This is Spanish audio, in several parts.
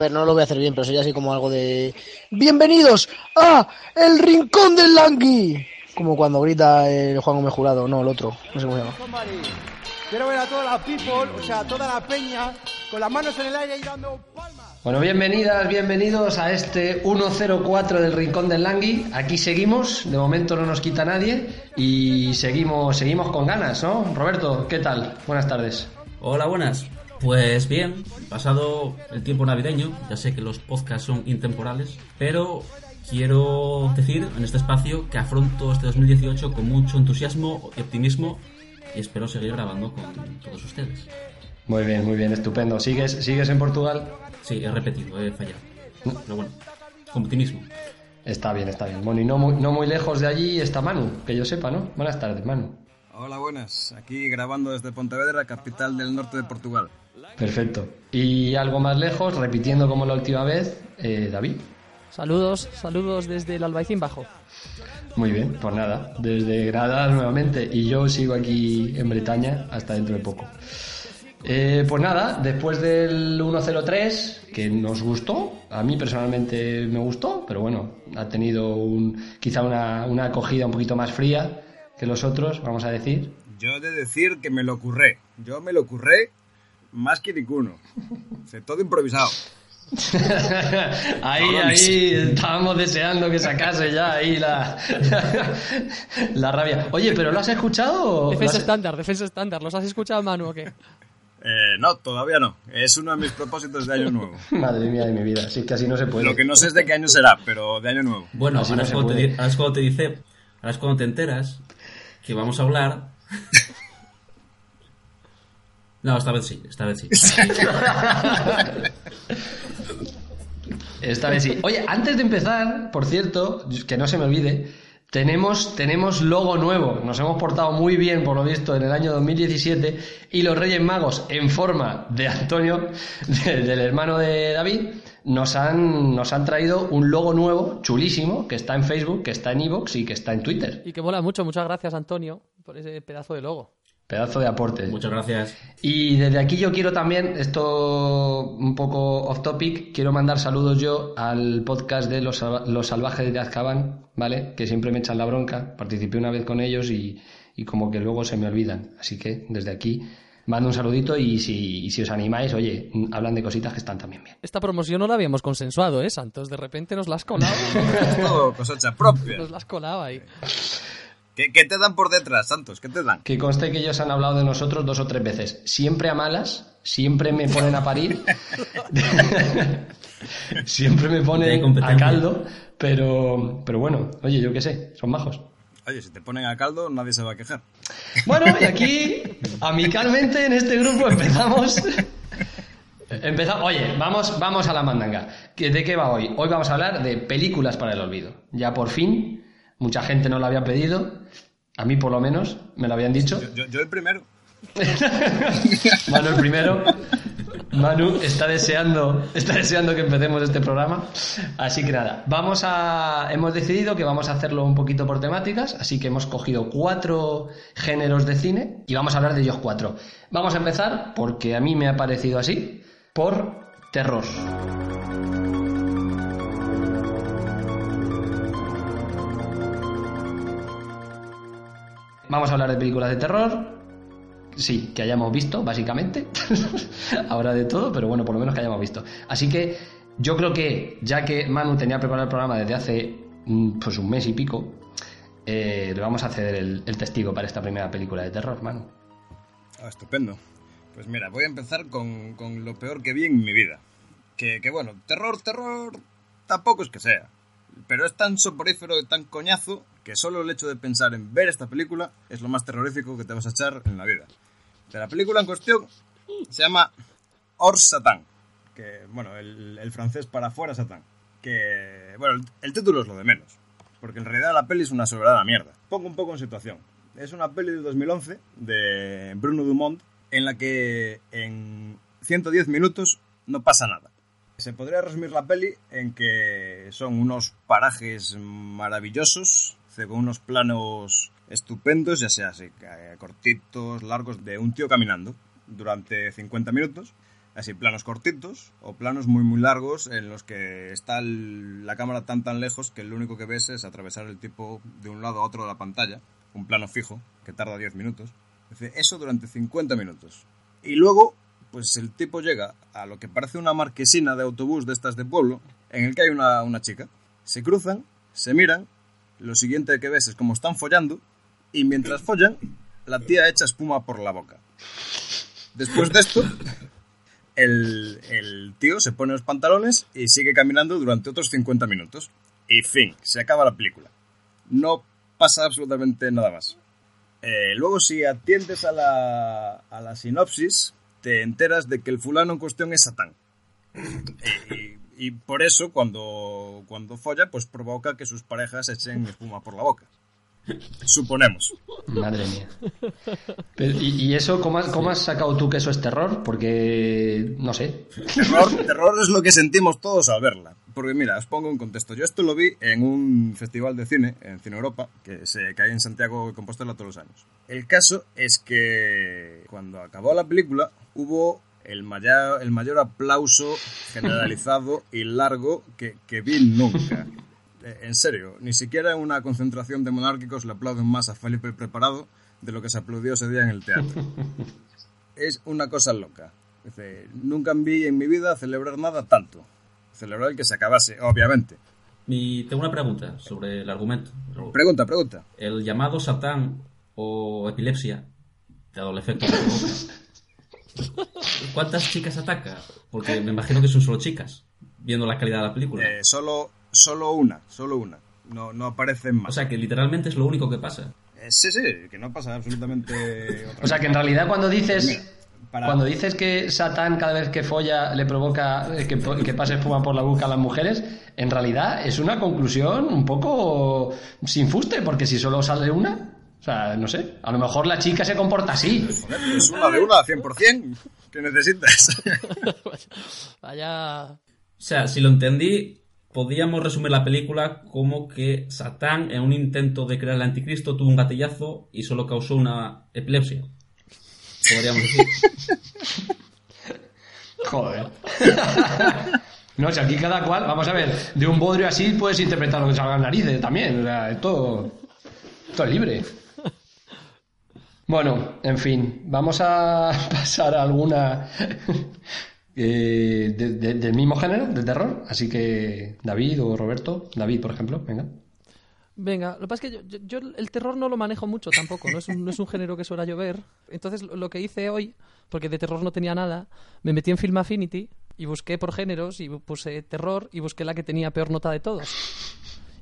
ver, no lo voy a hacer bien, pero sería así como algo de... ¡Bienvenidos a El Rincón del Langui! Como cuando grita el Juan Gómez Jurado, no, el otro, no sé cómo se llama. Quiero ver a toda la people, o sea, toda la peña, con las manos en el aire y dando palmas. Bueno, bienvenidas, bienvenidos a este 104 del Rincón del Langui. Aquí seguimos, de momento no nos quita nadie y seguimos, seguimos con ganas, ¿no? Roberto, ¿qué tal? Buenas tardes. Hola, buenas. Pues bien, pasado el tiempo navideño, ya sé que los podcasts son intemporales, pero quiero decir en este espacio que afronto este 2018 con mucho entusiasmo y optimismo y espero seguir grabando con todos ustedes. Muy bien, muy bien, estupendo. ¿Sigues, sigues en Portugal? Sí, he repetido, he fallado. Pero bueno, con optimismo. Está bien, está bien. Bueno, y no muy, no muy lejos de allí está Manu, que yo sepa, ¿no? Buenas tardes, Manu. Hola, buenas. Aquí grabando desde Pontevedra, capital del norte de Portugal. Perfecto. Y algo más lejos, repitiendo como la última vez, eh, David. Saludos, saludos desde el Albaicín Bajo. Muy bien, pues nada, desde Granada nuevamente y yo sigo aquí en Bretaña hasta dentro de poco. Eh, pues nada, después del 103, que nos gustó, a mí personalmente me gustó, pero bueno, ha tenido un, quizá una, una acogida un poquito más fría que los otros, vamos a decir. Yo he de decir que me lo curré. Yo me lo curré más que ninguno. O sea, todo improvisado. ahí, ahí, estábamos deseando que sacase ya ahí la, la rabia. Oye, ¿pero lo has escuchado? Defensa ¿Lo has- estándar, defensa estándar. ¿Los has escuchado, Manu, o qué? Eh, no, todavía no. Es uno de mis propósitos de año nuevo. Madre mía de mi vida, sí que así no se puede. Lo que no sé es de qué año será, pero de año nuevo. Bueno, ahora, no es se cuando te, puede. di- ahora es cuando te dice, ahora es cuando te enteras que vamos a hablar. No, esta vez sí, esta vez sí. Esta vez sí. Oye, antes de empezar, por cierto, que no se me olvide, tenemos, tenemos logo nuevo. Nos hemos portado muy bien, por lo visto, en el año 2017 y los Reyes Magos, en forma de Antonio, de- del hermano de David, nos han, nos han traído un logo nuevo, chulísimo, que está en Facebook, que está en Evox y que está en Twitter. Y que mola mucho. Muchas gracias, Antonio, por ese pedazo de logo. Pedazo de aporte. Muchas gracias. Y desde aquí yo quiero también, esto un poco off topic, quiero mandar saludos yo al podcast de Los, Salva- Los Salvajes de Azkaban, ¿vale? Que siempre me echan la bronca. Participé una vez con ellos y, y como que luego se me olvidan. Así que desde aquí mando un saludito y si, y si os animáis, oye, hablan de cositas que están también bien. Esta promoción no la habíamos consensuado, ¿eh, Santos? De repente nos la has colado. Todo cosecha propia. nos la has colado ahí. ¿Qué, qué te dan por detrás, Santos? ¿Qué te dan? Que conste que ellos han hablado de nosotros dos o tres veces. Siempre a malas, siempre me ponen a parir. siempre me ponen a caldo. Pero, pero bueno, oye, yo qué sé, son majos. Oye, si te ponen a caldo, nadie se va a quejar. Bueno, y aquí, amicalmente, en este grupo empezamos. Empezamos. Oye, vamos, vamos a la mandanga. ¿Que- ¿De qué va hoy? Hoy vamos a hablar de películas para el olvido. Ya por fin, mucha gente no lo había pedido. A mí, por lo menos, me lo habían dicho. Yo, yo, yo el primero. Manu el primero. Manu está deseando, está deseando que empecemos este programa. Así que nada, vamos a, hemos decidido que vamos a hacerlo un poquito por temáticas, así que hemos cogido cuatro géneros de cine y vamos a hablar de ellos cuatro. Vamos a empezar, porque a mí me ha parecido así, por terror. Vamos a hablar de películas de terror, Sí, que hayamos visto, básicamente. Habrá de todo, pero bueno, por lo menos que hayamos visto. Así que yo creo que, ya que Manu tenía preparado el programa desde hace pues un mes y pico, eh, le vamos a ceder el, el testigo para esta primera película de terror, Manu. Ah, estupendo. Pues mira, voy a empezar con, con lo peor que vi en mi vida. Que, que bueno, terror, terror, tampoco es que sea. Pero es tan soporífero y tan coñazo que solo el hecho de pensar en ver esta película es lo más terrorífico que te vas a echar en la vida. De la película en cuestión se llama Hors Satan, que, bueno, el, francés para fuera Satán. Que, bueno, el, título es lo de menos, porque en realidad la peli es una sobrada mierda. Pongo un poco en situación. Es una peli de 2011 de Bruno Dumont en la que en 110 minutos no pasa nada. Se podría resumir la peli en que son unos parajes maravillosos, con unos planos estupendos, ya sea así, eh, cortitos, largos, de un tío caminando durante 50 minutos. Así, planos cortitos o planos muy muy largos en los que está la cámara tan tan lejos que lo único que ves es atravesar el tipo de un lado a otro de la pantalla. Un plano fijo que tarda 10 minutos. Eso durante 50 minutos. Y luego, pues el tipo llega a lo que parece una marquesina de autobús de estas de pueblo, en el que hay una, una chica. Se cruzan, se miran, lo siguiente que ves es como están follando, y mientras follan, la tía echa espuma por la boca. Después de esto, el, el tío se pone los pantalones y sigue caminando durante otros 50 minutos. Y fin, se acaba la película. No pasa absolutamente nada más. Eh, luego, si atiendes a la, a la sinopsis, te enteras de que el fulano en cuestión es Satán. Y, y por eso, cuando, cuando folla, pues provoca que sus parejas echen espuma por la boca. Suponemos. Madre mía. Pero, ¿y, y eso cómo has, cómo has sacado tú que eso es terror? Porque, no sé. Terror, terror es lo que sentimos todos al verla. Porque mira, os pongo un contexto. Yo esto lo vi en un festival de cine, en Cine Europa, que se cae en Santiago de Compostela todos los años. El caso es que cuando acabó la película hubo el mayor, el mayor aplauso generalizado y largo que, que vi nunca. Eh, En serio, ni siquiera en una concentración de monárquicos le aplauden más a Felipe el Preparado de lo que se aplaudió ese día en el teatro. es una cosa loca. Dice, nunca vi en mi vida celebrar nada tanto. Celebrar el que se acabase, obviamente. Y tengo una pregunta sobre el argumento. Pregunta, pregunta. El llamado Satán o epilepsia, dado el efecto que provoca, ¿cuántas chicas ataca? Porque me imagino que son solo chicas, viendo la calidad de la película. Eh, solo, solo una, solo una. No, no aparecen más. O sea que literalmente es lo único que pasa. Eh, sí, sí, que no pasa absolutamente otra O sea, que en realidad cuando dices... Mira, para- Cuando dices que Satán cada vez que folla le provoca eh, que, que pase espuma por la boca a las mujeres, en realidad es una conclusión un poco sin fuste, porque si solo sale una, sea, no sé, a lo mejor la chica se comporta así. Es una de una, 100%. ¿Qué necesitas? Vaya. O sea, si lo entendí, podíamos resumir la película como que Satán, en un intento de crear el anticristo, tuvo un gatillazo y solo causó una epilepsia. Podríamos decir. Joder. No, si aquí cada cual, vamos a ver, de un bodrio así puedes interpretar lo que salga en narices también, o sea, esto, esto es libre. Bueno, en fin, vamos a pasar a alguna eh, de- de- del mismo género, de terror. Así que David o Roberto, David, por ejemplo, venga. Venga, lo que pasa es que yo, yo- el terror no lo manejo mucho tampoco, no es un, no es un género que suela llover. Entonces lo que hice hoy, porque de terror no tenía nada, me metí en Film Affinity y busqué por géneros y puse terror y busqué la que tenía peor nota de todos.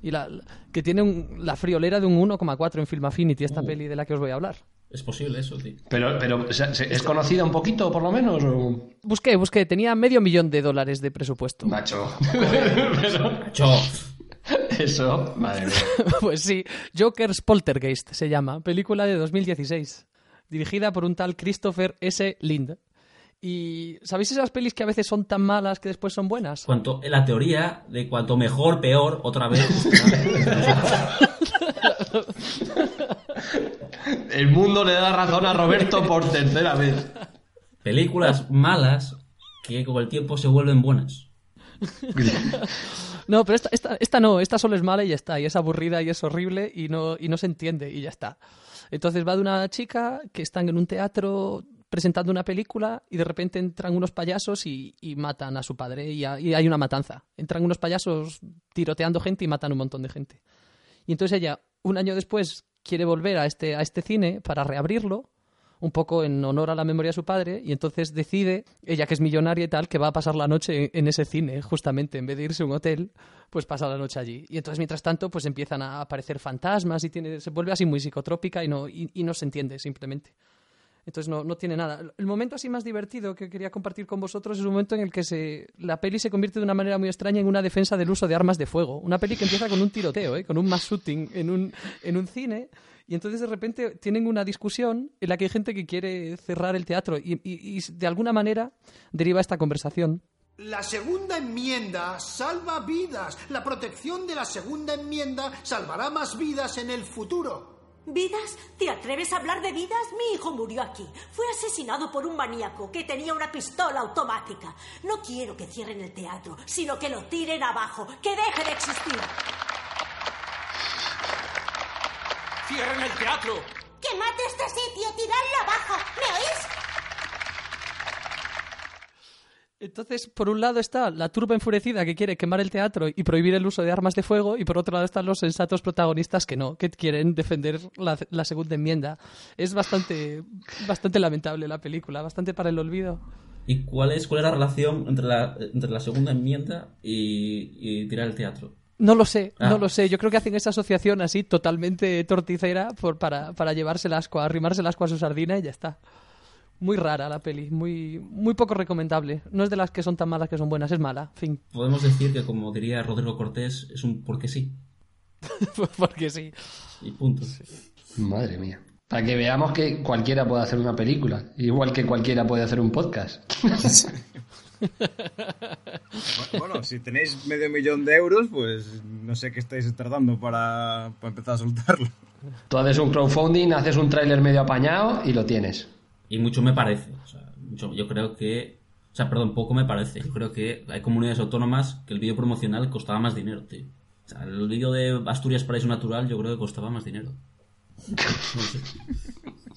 Y la, que tiene un- la friolera de un 1,4 en Film Affinity, esta Uh. peli de la que os voy a hablar. Es posible eso, tío. Pero, pero ¿se- se- ¿es conocida un poquito, por lo menos? O... Busqué, busqué, tenía medio millón de dólares de presupuesto. Macho. Pero Cho. eso, madre mía. Pues sí, Joker's Poltergeist se llama, película de 2016, dirigida por un tal Christopher S. Lind. Y ¿sabéis esas pelis que a veces son tan malas que después son buenas? Cuanto, la teoría de cuanto mejor, peor, otra vez. El mundo le da razón a Roberto por tercera vez. Películas malas que con el tiempo se vuelven buenas. No, pero esta, esta, esta no, esta solo es mala y ya está, y es aburrida y es horrible y no, y no se entiende y ya está. Entonces va de una chica que están en un teatro presentando una película y de repente entran unos payasos y, matan a su padre y, ha- y hay una matanza. Entran unos payasos tiroteando gente y matan un montón de gente. Y entonces ella, un año después, quiere volver a este, a este cine para reabrirlo, un poco en honor a la memoria de su padre, y entonces decide, ella que es millonaria y tal, que va a pasar la noche en, ese cine, justamente, en vez de irse a un hotel, pues pasa la noche allí. Y entonces, mientras tanto, pues empiezan a aparecer fantasmas y tiene, se vuelve así muy psicotrópica y no, y no se entiende, simplemente. Entonces no, no tiene nada. El momento así más divertido que quería compartir con vosotros es un momento en el que se, la peli se convierte de una manera muy extraña en una defensa del uso de armas de fuego. Una peli que empieza con un tiroteo, ¿eh? con un mass shooting en un, en un cine. Y entonces de repente tienen una discusión en la que hay gente que quiere cerrar el teatro y, y- y de alguna manera deriva esta conversación. La segunda enmienda salva vidas. La protección de la segunda enmienda salvará más vidas en el futuro. ¿Vidas? ¿Te atreves a hablar de vidas? Mi hijo murió aquí. Fue asesinado por un maníaco que tenía una pistola automática. No quiero que cierren el teatro, sino que lo tiren abajo, que deje de existir. ¡Cierren el teatro! ¡Que mate este sitio! ¡Tiradlo abajo! ¿Me oís? Entonces, por un lado está la turba enfurecida que quiere quemar el teatro y prohibir el uso de armas de fuego, y por otro lado están los sensatos protagonistas que no, que quieren defender la, la segunda enmienda. Es bastante, bastante lamentable la película, bastante para el olvido. ¿Y cuál es, cuál es la relación entre la, entre la segunda enmienda y, y tirar el teatro? No lo sé, Ah. no lo sé. Yo creo que hacen esa asociación así totalmente torticera por, para, para llevarse el asco, arrimarse el asco a su sardina y ya está. Muy rara la peli, muy, muy poco recomendable. No es de las que son tan malas que son buenas, es mala. Fin. Podemos decir que, como diría Rodrigo Cortés, es un porque sí. Porque sí. Y punto. Madre mía. Para que veamos que cualquiera puede hacer una película, igual que cualquiera puede hacer un podcast. Bueno, si tenéis medio millón de euros, pues no sé qué estáis tardando para, para empezar a soltarlo. Tú haces un crowdfunding, haces un tráiler medio apañado y lo tienes. Y mucho me parece. O sea, mucho, yo creo que. O sea, perdón, poco me parece. Yo creo que hay comunidades autónomas que el vídeo promocional costaba más dinero, tío. O sea, el vídeo de Asturias Paraíso Natural yo creo que costaba más dinero. No sé.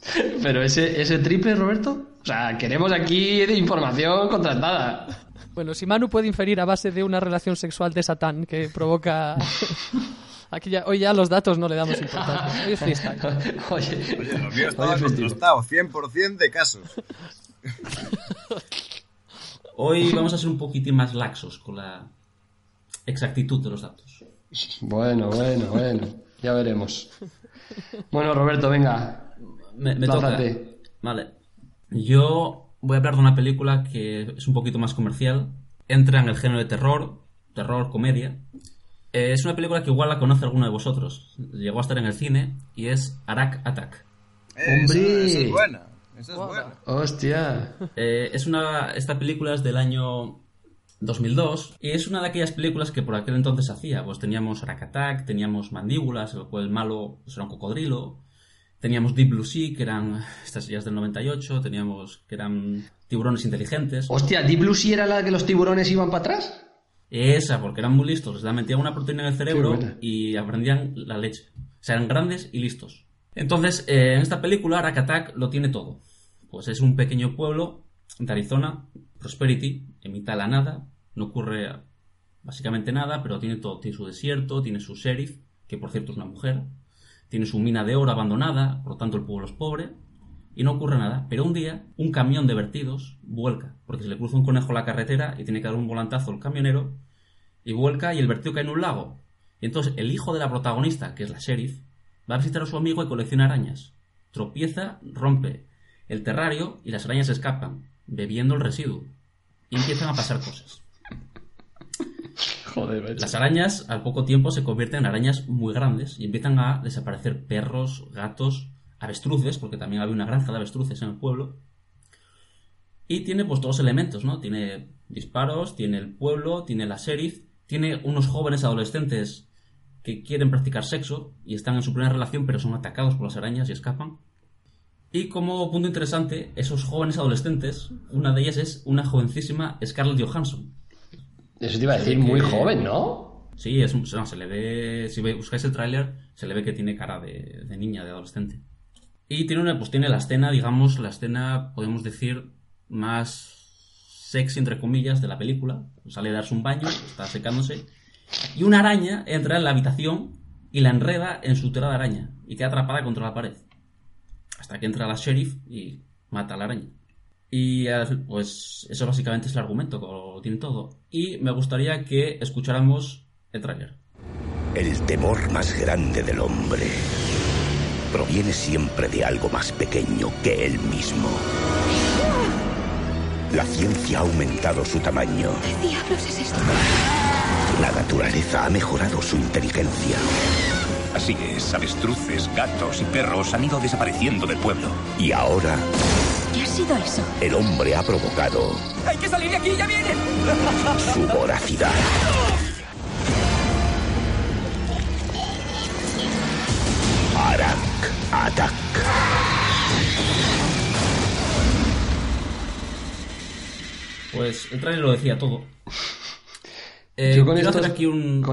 Pero ese, ese triple, Roberto. O sea, queremos aquí información contrastada. Bueno, si Manu puede inferir a base de una relación sexual de Satán que provoca... Aquí ya, hoy ya los datos no le damos importancia. Hoy es freestyle. Oye, Oye, lo mío Oye, estaba festivo. contrastado, 100% de casos. Hoy vamos a ser un poquitín más laxos con la exactitud de los datos. Bueno, bueno, bueno. Ya veremos. Bueno, Roberto, venga. Me, me toca. Vale. Yo voy a hablar de una película que es un poquito más comercial. Entra en el género de terror, terror, comedia. Eh, es una película que igual la conoce alguno de vosotros. Llegó a estar en el cine y es Arak Attack. Eh, esa- ¡Hombre! Esa, es buena. Esa es buena. Hostia. Eh, es una, esta película es del año 2002 y es una de aquellas películas que por aquel entonces hacía. Pues teníamos Arak Attack, teníamos Mandíbulas, el cual el malo pues, era un cocodrilo. Teníamos Deep Blue Sea, que eran estas sillas del 98. Teníamos que eran tiburones inteligentes. Hostia, ¿Deep Blue Sea era la que los tiburones iban para atrás? Esa, porque eran muy listos. Les metían una proteína en el cerebro y aprendían la leche. O sea, eran grandes y listos. Entonces, eh, en esta película, Arak Attack lo tiene todo. Pues es un pequeño pueblo de Arizona, Prosperity, en mitad de la nada. No ocurre básicamente nada, pero tiene todo. Tiene su desierto, tiene su sheriff, que por cierto es una mujer. Tiene su mina de oro abandonada, por lo tanto el pueblo es pobre. Y no ocurre nada. Pero un día, un camión de vertidos vuelca, porque se le cruza un conejo en la carretera y tiene que dar un volantazo al camionero y vuelca y el vertido cae en un lago. Y entonces el hijo de la protagonista, que es la sheriff, va a visitar a su amigo y colecciona arañas. Tropieza, rompe el terrario y las arañas escapan, bebiendo el residuo. Y empiezan a pasar cosas. Joder. Las arañas al poco tiempo se convierten en arañas muy grandes y empiezan a desaparecer perros, gatos, avestruces, porque también había una granja de avestruces en el pueblo. Y tiene pues todos los elementos, ¿no? Tiene disparos, tiene el pueblo, tiene la sheriff, tiene unos jóvenes adolescentes que quieren practicar sexo y están en su primera relación pero son atacados por las arañas y escapan. Y como punto interesante, esos jóvenes adolescentes, una de ellas es una jovencísima Scarlett Johansson. Eso te iba a decir, que- muy joven, ¿no? Sí, es, un- no, se le ve, si buscáis el tráiler, se le ve que tiene cara de, de niña, de adolescente. Y tiene una, pues tiene la escena, digamos, la escena, podemos decir, más sexy, entre comillas, de la película. Sale a darse un baño, está secándose, y una araña entra en la habitación y la enreda en su tela de araña, y queda atrapada contra la pared. Hasta que entra la sheriff y mata a la araña. Y pues eso básicamente es el argumento, lo tiene todo. Y me gustaría que escucháramos el tráiler. El temor más grande del hombre proviene siempre de algo más pequeño que él mismo. La ciencia ha aumentado su tamaño. ¿Qué diablos es esto? La naturaleza ha mejorado su inteligencia. Así es, avestruces, gatos y perros han ido desapareciendo del pueblo. Y ahora ¿Qué ha sido eso? el hombre ha provocado ¡Hay que salir de aquí! ¡Ya vienen! su voracidad. Attack. Pues el trailer lo decía todo. Yo eh, con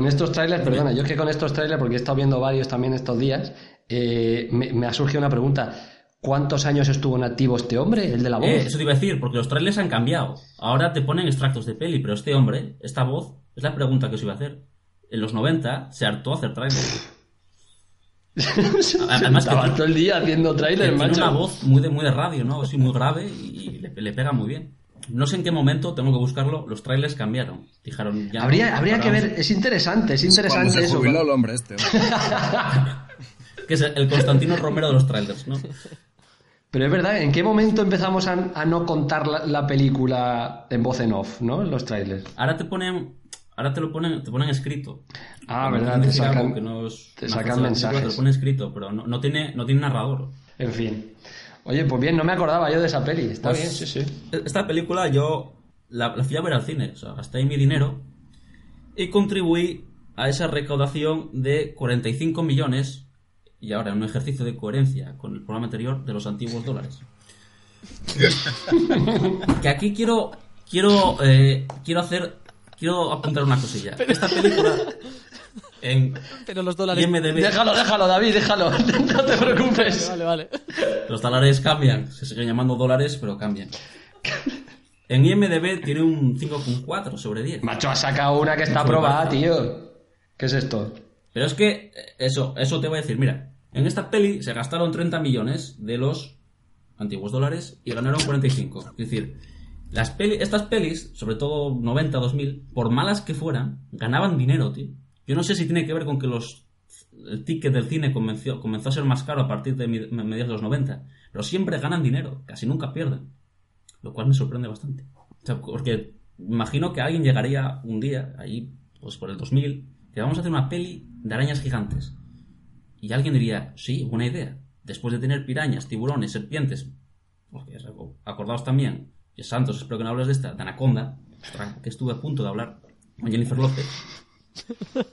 estos, trailers, perdona, yo es que con estos trailers, porque he estado viendo varios también estos días, eh, me, ha surgido una pregunta. ¿Cuántos años estuvo en activo este hombre, el de la voz? Eh, eso te iba a decir, porque los trailers han cambiado. Ahora te ponen extractos de peli, pero este hombre, esta voz, es la pregunta que os iba a hacer. En los 90 se hartó a hacer trailers. Además que Estaba tiene- todo el día haciendo trailers, tiene macho. una voz muy de, muy de radio, ¿no? Así muy grave y le, le pega muy bien. No sé en qué momento, tengo que buscarlo, los trailers cambiaron. Dijeron, ya no, Habría, habría que ver, es interesante, es Cuando interesante se eso. jubiló el hombre este. Que es el Constantino Romero de los trailers, ¿no? Pero es verdad, ¿en qué momento empezamos a, a no contar la, la película en voz en off, ¿no? En los trailers. Ahora te ponen, ahora te lo ponen, te ponen escrito. Ah, Cuando verdad, te sacan, que no es te sacan mensajes. Te lo ponen escrito, pero no, no tiene, no tiene narrador. En fin. Oye, pues bien, no me acordaba yo de esa peli. Está Pues, bien, sí, sí. Esta película yo la, la fui a ver al cine, o sea, gasté ahí mi dinero y contribuí a esa recaudación de 45 millones, y ahora en un ejercicio de coherencia con el programa anterior, de los antiguos dólares. que aquí quiero quiero eh, quiero hacer quiero apuntar una cosilla. Esta película en Pero los dólares. IMDb Déjalo, déjalo, David, déjalo. No te preocupes. Vale, vale. Los dólares cambian, se siguen llamando dólares, pero cambian. En IMDB tiene un 5,4 sobre 10. Macho, ha sacado una que está aprobada, tío. ¿Qué es esto? Pero es que eh, eso, eso te voy a decir, mira, en esta peli se gastaron 30 millones de los antiguos dólares y ganaron 45. Es decir, las peli, estas pelis, sobre todo 90, 2000, por malas que fueran, ganaban dinero, tío. Yo no sé si tiene que ver con que los el ticket del cine comenzó, comenzó a ser más caro a partir de mediados de los 90, pero siempre ganan dinero, casi nunca pierden. Lo cual me sorprende bastante. O sea, porque imagino que alguien llegaría un día, ahí, pues por el 2000, que vamos a hacer una peli de arañas gigantes. Y alguien diría, sí, buena idea. Después de tener pirañas, tiburones, serpientes, porque acordaos también, que Santos, espero que no hables de esta, de Anaconda, ostras, que estuve a punto de hablar con Jennifer López.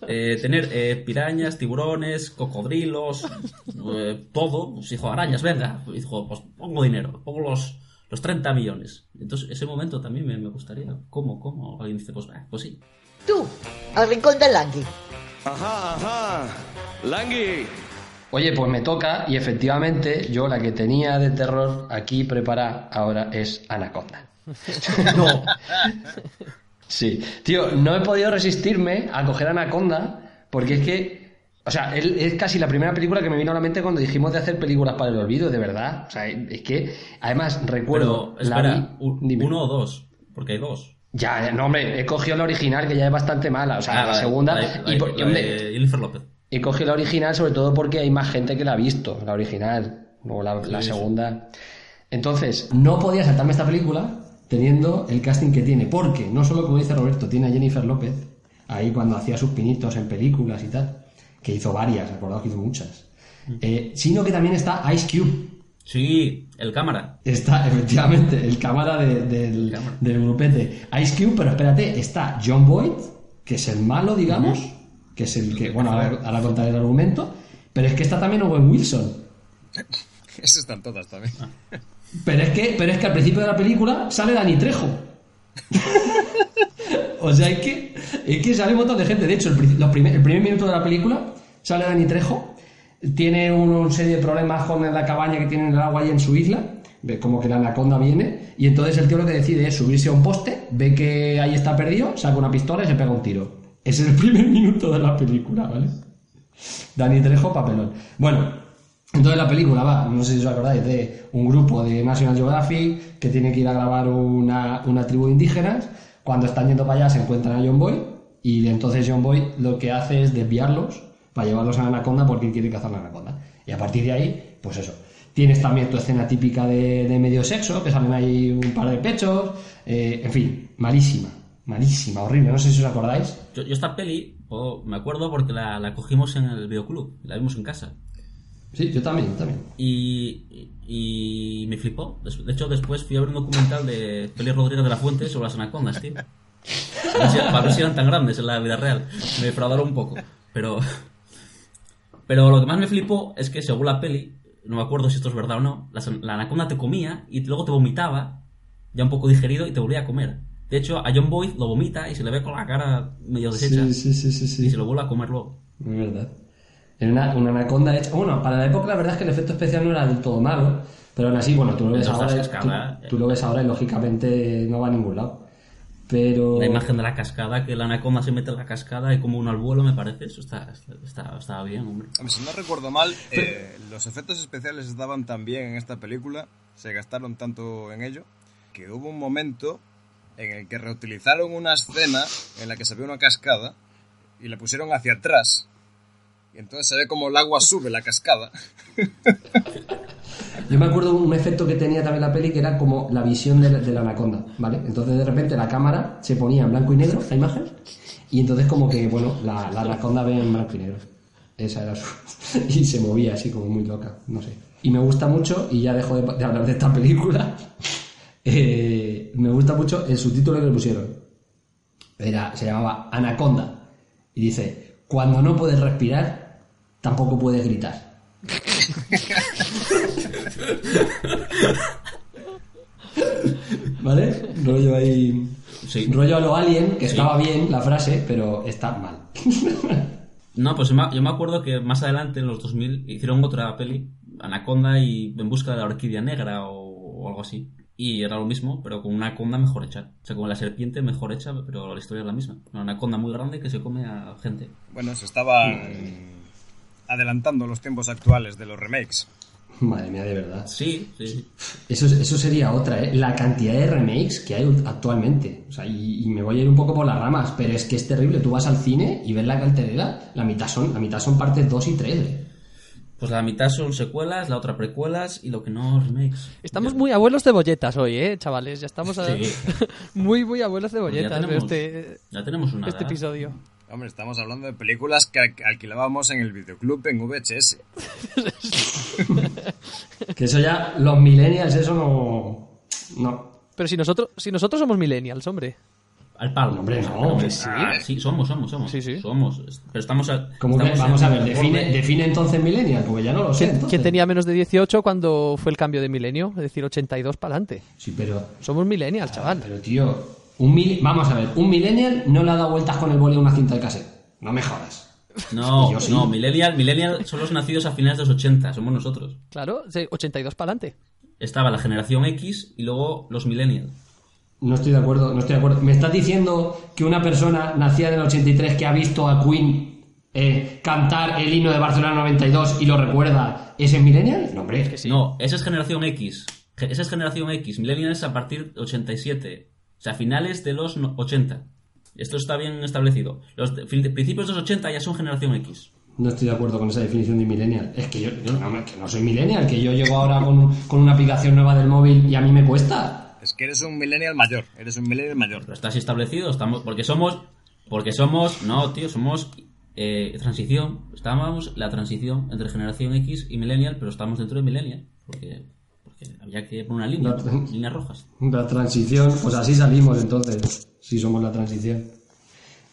Eh, tener eh, pirañas, tiburones, cocodrilos, eh, todo, pues dijo, arañas, venga. Y dijo, pues pongo dinero, pongo los, los 30 millones. Entonces, ese momento también me, me gustaría. ¿Cómo? ¿Cómo? Alguien dice, pues, ah, pues sí. Tú, al rincón del Langui. Ajá, ajá. Langui. Oye, pues me toca y efectivamente yo la que tenía de terror aquí preparada ahora es Anaconda. No. Sí, tío, no he podido resistirme a coger Anaconda porque es que, o sea, él- es casi la primera película que me vino a la mente cuando dijimos de hacer películas para el olvido, de verdad. O sea, es que, además, recuerdo... Pero, la espera, dime. uno o dos, porque hay dos. Ya, no, hombre, he cogido la original que ya es bastante mala, o sea, Ah, la la- segunda... la- la- y por- la y, hombre, Jennifer López. He cogido la original sobre todo porque hay más gente que la ha visto, la original. Luego la, segunda. Entonces, no podía saltarme esta película teniendo el casting que tiene. Porque no solo, como dice Roberto, tiene a Jennifer López, ahí cuando hacía sus pinitos en películas y tal, que hizo varias, acordaos que hizo muchas. Eh, sino que también está Ice Cube. Sí, el cámara. Está, efectivamente, el cámara de- del, del grupete. Ice Cube, pero espérate, está John Boyd, que es el malo, digamos, que es el que, bueno, ahora, ahora contaré el argumento, pero es que está también Owen Wilson. Esas están todas también. Pero es que, pero es que al principio de la película sale Dani Trejo. o sea, es que, es que sale un montón de gente. De hecho, el, los primer- el primer minuto de la película sale Dani Trejo. Tiene un, una serie de problemas con la cabaña que tiene en el agua ahí en su isla. Ve como que la anaconda viene. Y entonces el tío lo que decide es subirse a un poste, ve que ahí está perdido, saca una pistola y se pega un tiro. Es el primer minuto de la película, ¿vale? Dani Trejo, papelón. Bueno, entonces la película va, no sé si os acordáis, de un grupo de National Geographic que tiene que ir a grabar una, una tribu de indígenas. Cuando están yendo para allá se encuentran a John Boy y entonces John Boy lo que hace es desviarlos para llevarlos a la anaconda porque quiere cazar la anaconda. Y a partir de ahí, pues eso. Tienes también tu escena típica de, de medio sexo, que salen ahí un par de pechos, eh, en fin, malísima, malísima, horrible, no sé si os acordáis. Yo, yo esta peli, oh, me acuerdo porque la, la cogimos en el videoclub, la vimos en casa. Sí, yo también, también. Y, y me flipó. De hecho, después fui a ver un documental de Félix Rodríguez de la Fuente sobre las anacondas, tío. Para ver si eran tan grandes en la vida real. Me defraudaron un poco. Pero, pero lo que más me flipó es que según la peli, no me acuerdo si esto es verdad o no, la, la anaconda te comía y luego te vomitaba, ya un poco digerido, y te volvía a comer. De hecho, a John Boyd lo vomita y se le ve con la cara medio deshecha. Sí, sí, sí, sí, sí. Y se lo vuelve a comer luego. Es verdad. Era una, una anaconda hecha. Bueno, para la época la verdad es que el efecto especial no era del todo malo. Pero aún así, bueno, tú lo ves, ahora, cascada, tú, tú lo ves ahora y lógicamente no va a ningún lado. Pero. La imagen de la cascada, que la anaconda se mete en la cascada y como uno al vuelo, me parece. Eso está, está, está, bien, hombre. Hombre, Si no recuerdo mal, eh, los efectos especiales estaban tan bien en esta película, se gastaron tanto en ello, que hubo un momento en el que reutilizaron una escena en la que se ve una cascada y la pusieron hacia atrás. Y entonces se ve como el agua sube la cascada. Yo me acuerdo un efecto que tenía también la peli que era como la visión de la, anaconda, ¿vale? Entonces de repente la cámara se ponía en blanco y negro, la imagen, y entonces como que, bueno, la, la anaconda ve en blanco y negro. Esa era su... y se movía así como muy loca, no sé. Y me gusta mucho, y ya dejo de, de hablar de esta película, eh, me gusta mucho el subtítulo que le pusieron. Era, se llamaba Anaconda. Y dice, cuando no puedes respirar, tampoco puedes gritar. ¿Vale? Rollo ahí. Rollo a lo alien, que estaba bien la frase, pero está mal. No, pues yo me, yo me acuerdo que más adelante, en los 2000, hicieron otra peli, Anaconda y En busca de la orquídea negra o, o algo así. Y era lo mismo, pero con una anaconda mejor hecha. O sea, como la serpiente mejor hecha, pero la historia es la misma. Una anaconda muy grande que se come a gente. Bueno, se estaban adelantando los tiempos actuales de los remakes. Madre mía, de verdad. Sí, sí, sí. Eso, eso sería otra, ¿eh? La cantidad de remakes que hay actualmente. O sea, y, y me voy a ir un poco por las ramas, pero es que es terrible. Tú vas al cine y ves la cartelera, la mitad son, la mitad son partes 2 y 3, ¿eh? Pues la mitad son secuelas, la otra precuelas y lo que no remakes. Estamos muy abuelos de bolletas hoy, ¿eh, chavales? Ya estamos a- Sí. muy, muy abuelos de Pues ya bolletas tenemos- este, ya tenemos una este edad. episodio. Hombre, estamos hablando de películas que al- alquilábamos en el videoclub en VHS. Que eso ya, los millennials, eso no. No. Pero si nosotros, si nosotros somos millennials, hombre. Al palo. Hombre, no. Hombre, Sí. ah, sí, somos, somos, somos. Somos. Pero estamos. A, que, estamos vamos a ver, define, define entonces millennial, porque ya no lo sé. ¿Quién, entonces. quién tenía menos de 18 cuando fue el cambio de milenio? Es decir, 82 para adelante. Sí, pero. Somos millennials, chaval. Pero tío, un mil- vamos a ver, un millennial no le ha dado vueltas con el boli a una cinta de cassette. No me jodas. No, Yo sí. no, Millennial, Millennial son los nacidos a finales de los 80, somos nosotros. Claro, sí, 82 para adelante. Estaba la generación X y luego los Millennial. No estoy de acuerdo, no estoy de acuerdo. ¿Me estás diciendo que una persona nacida en el 83 que ha visto a Queen eh, cantar el himno de Barcelona 92 y lo recuerda es el millennial? No, hombre. No, esa es generación X. Esa es generación X. Millennial es a partir de 87. O sea, finales de los no- 80. Esto está bien establecido. Los principios de los 80 ya son generación X. No estoy de acuerdo con esa definición de millennial. Es que yo, yo no, que no soy millennial, que yo llego ahora con, con una aplicación nueva del móvil y a mí me cuesta. Es que eres un millennial mayor, eres un millennial mayor. Pero está así establecido, estamos, porque somos, porque somos, no, tío, somos eh, transición. Estábamos la transición entre generación X y millennial, pero estamos dentro de millennial, porque, porque había que poner una línea, No. líneas rojas. La transición, pues así salimos entonces, si somos la transición.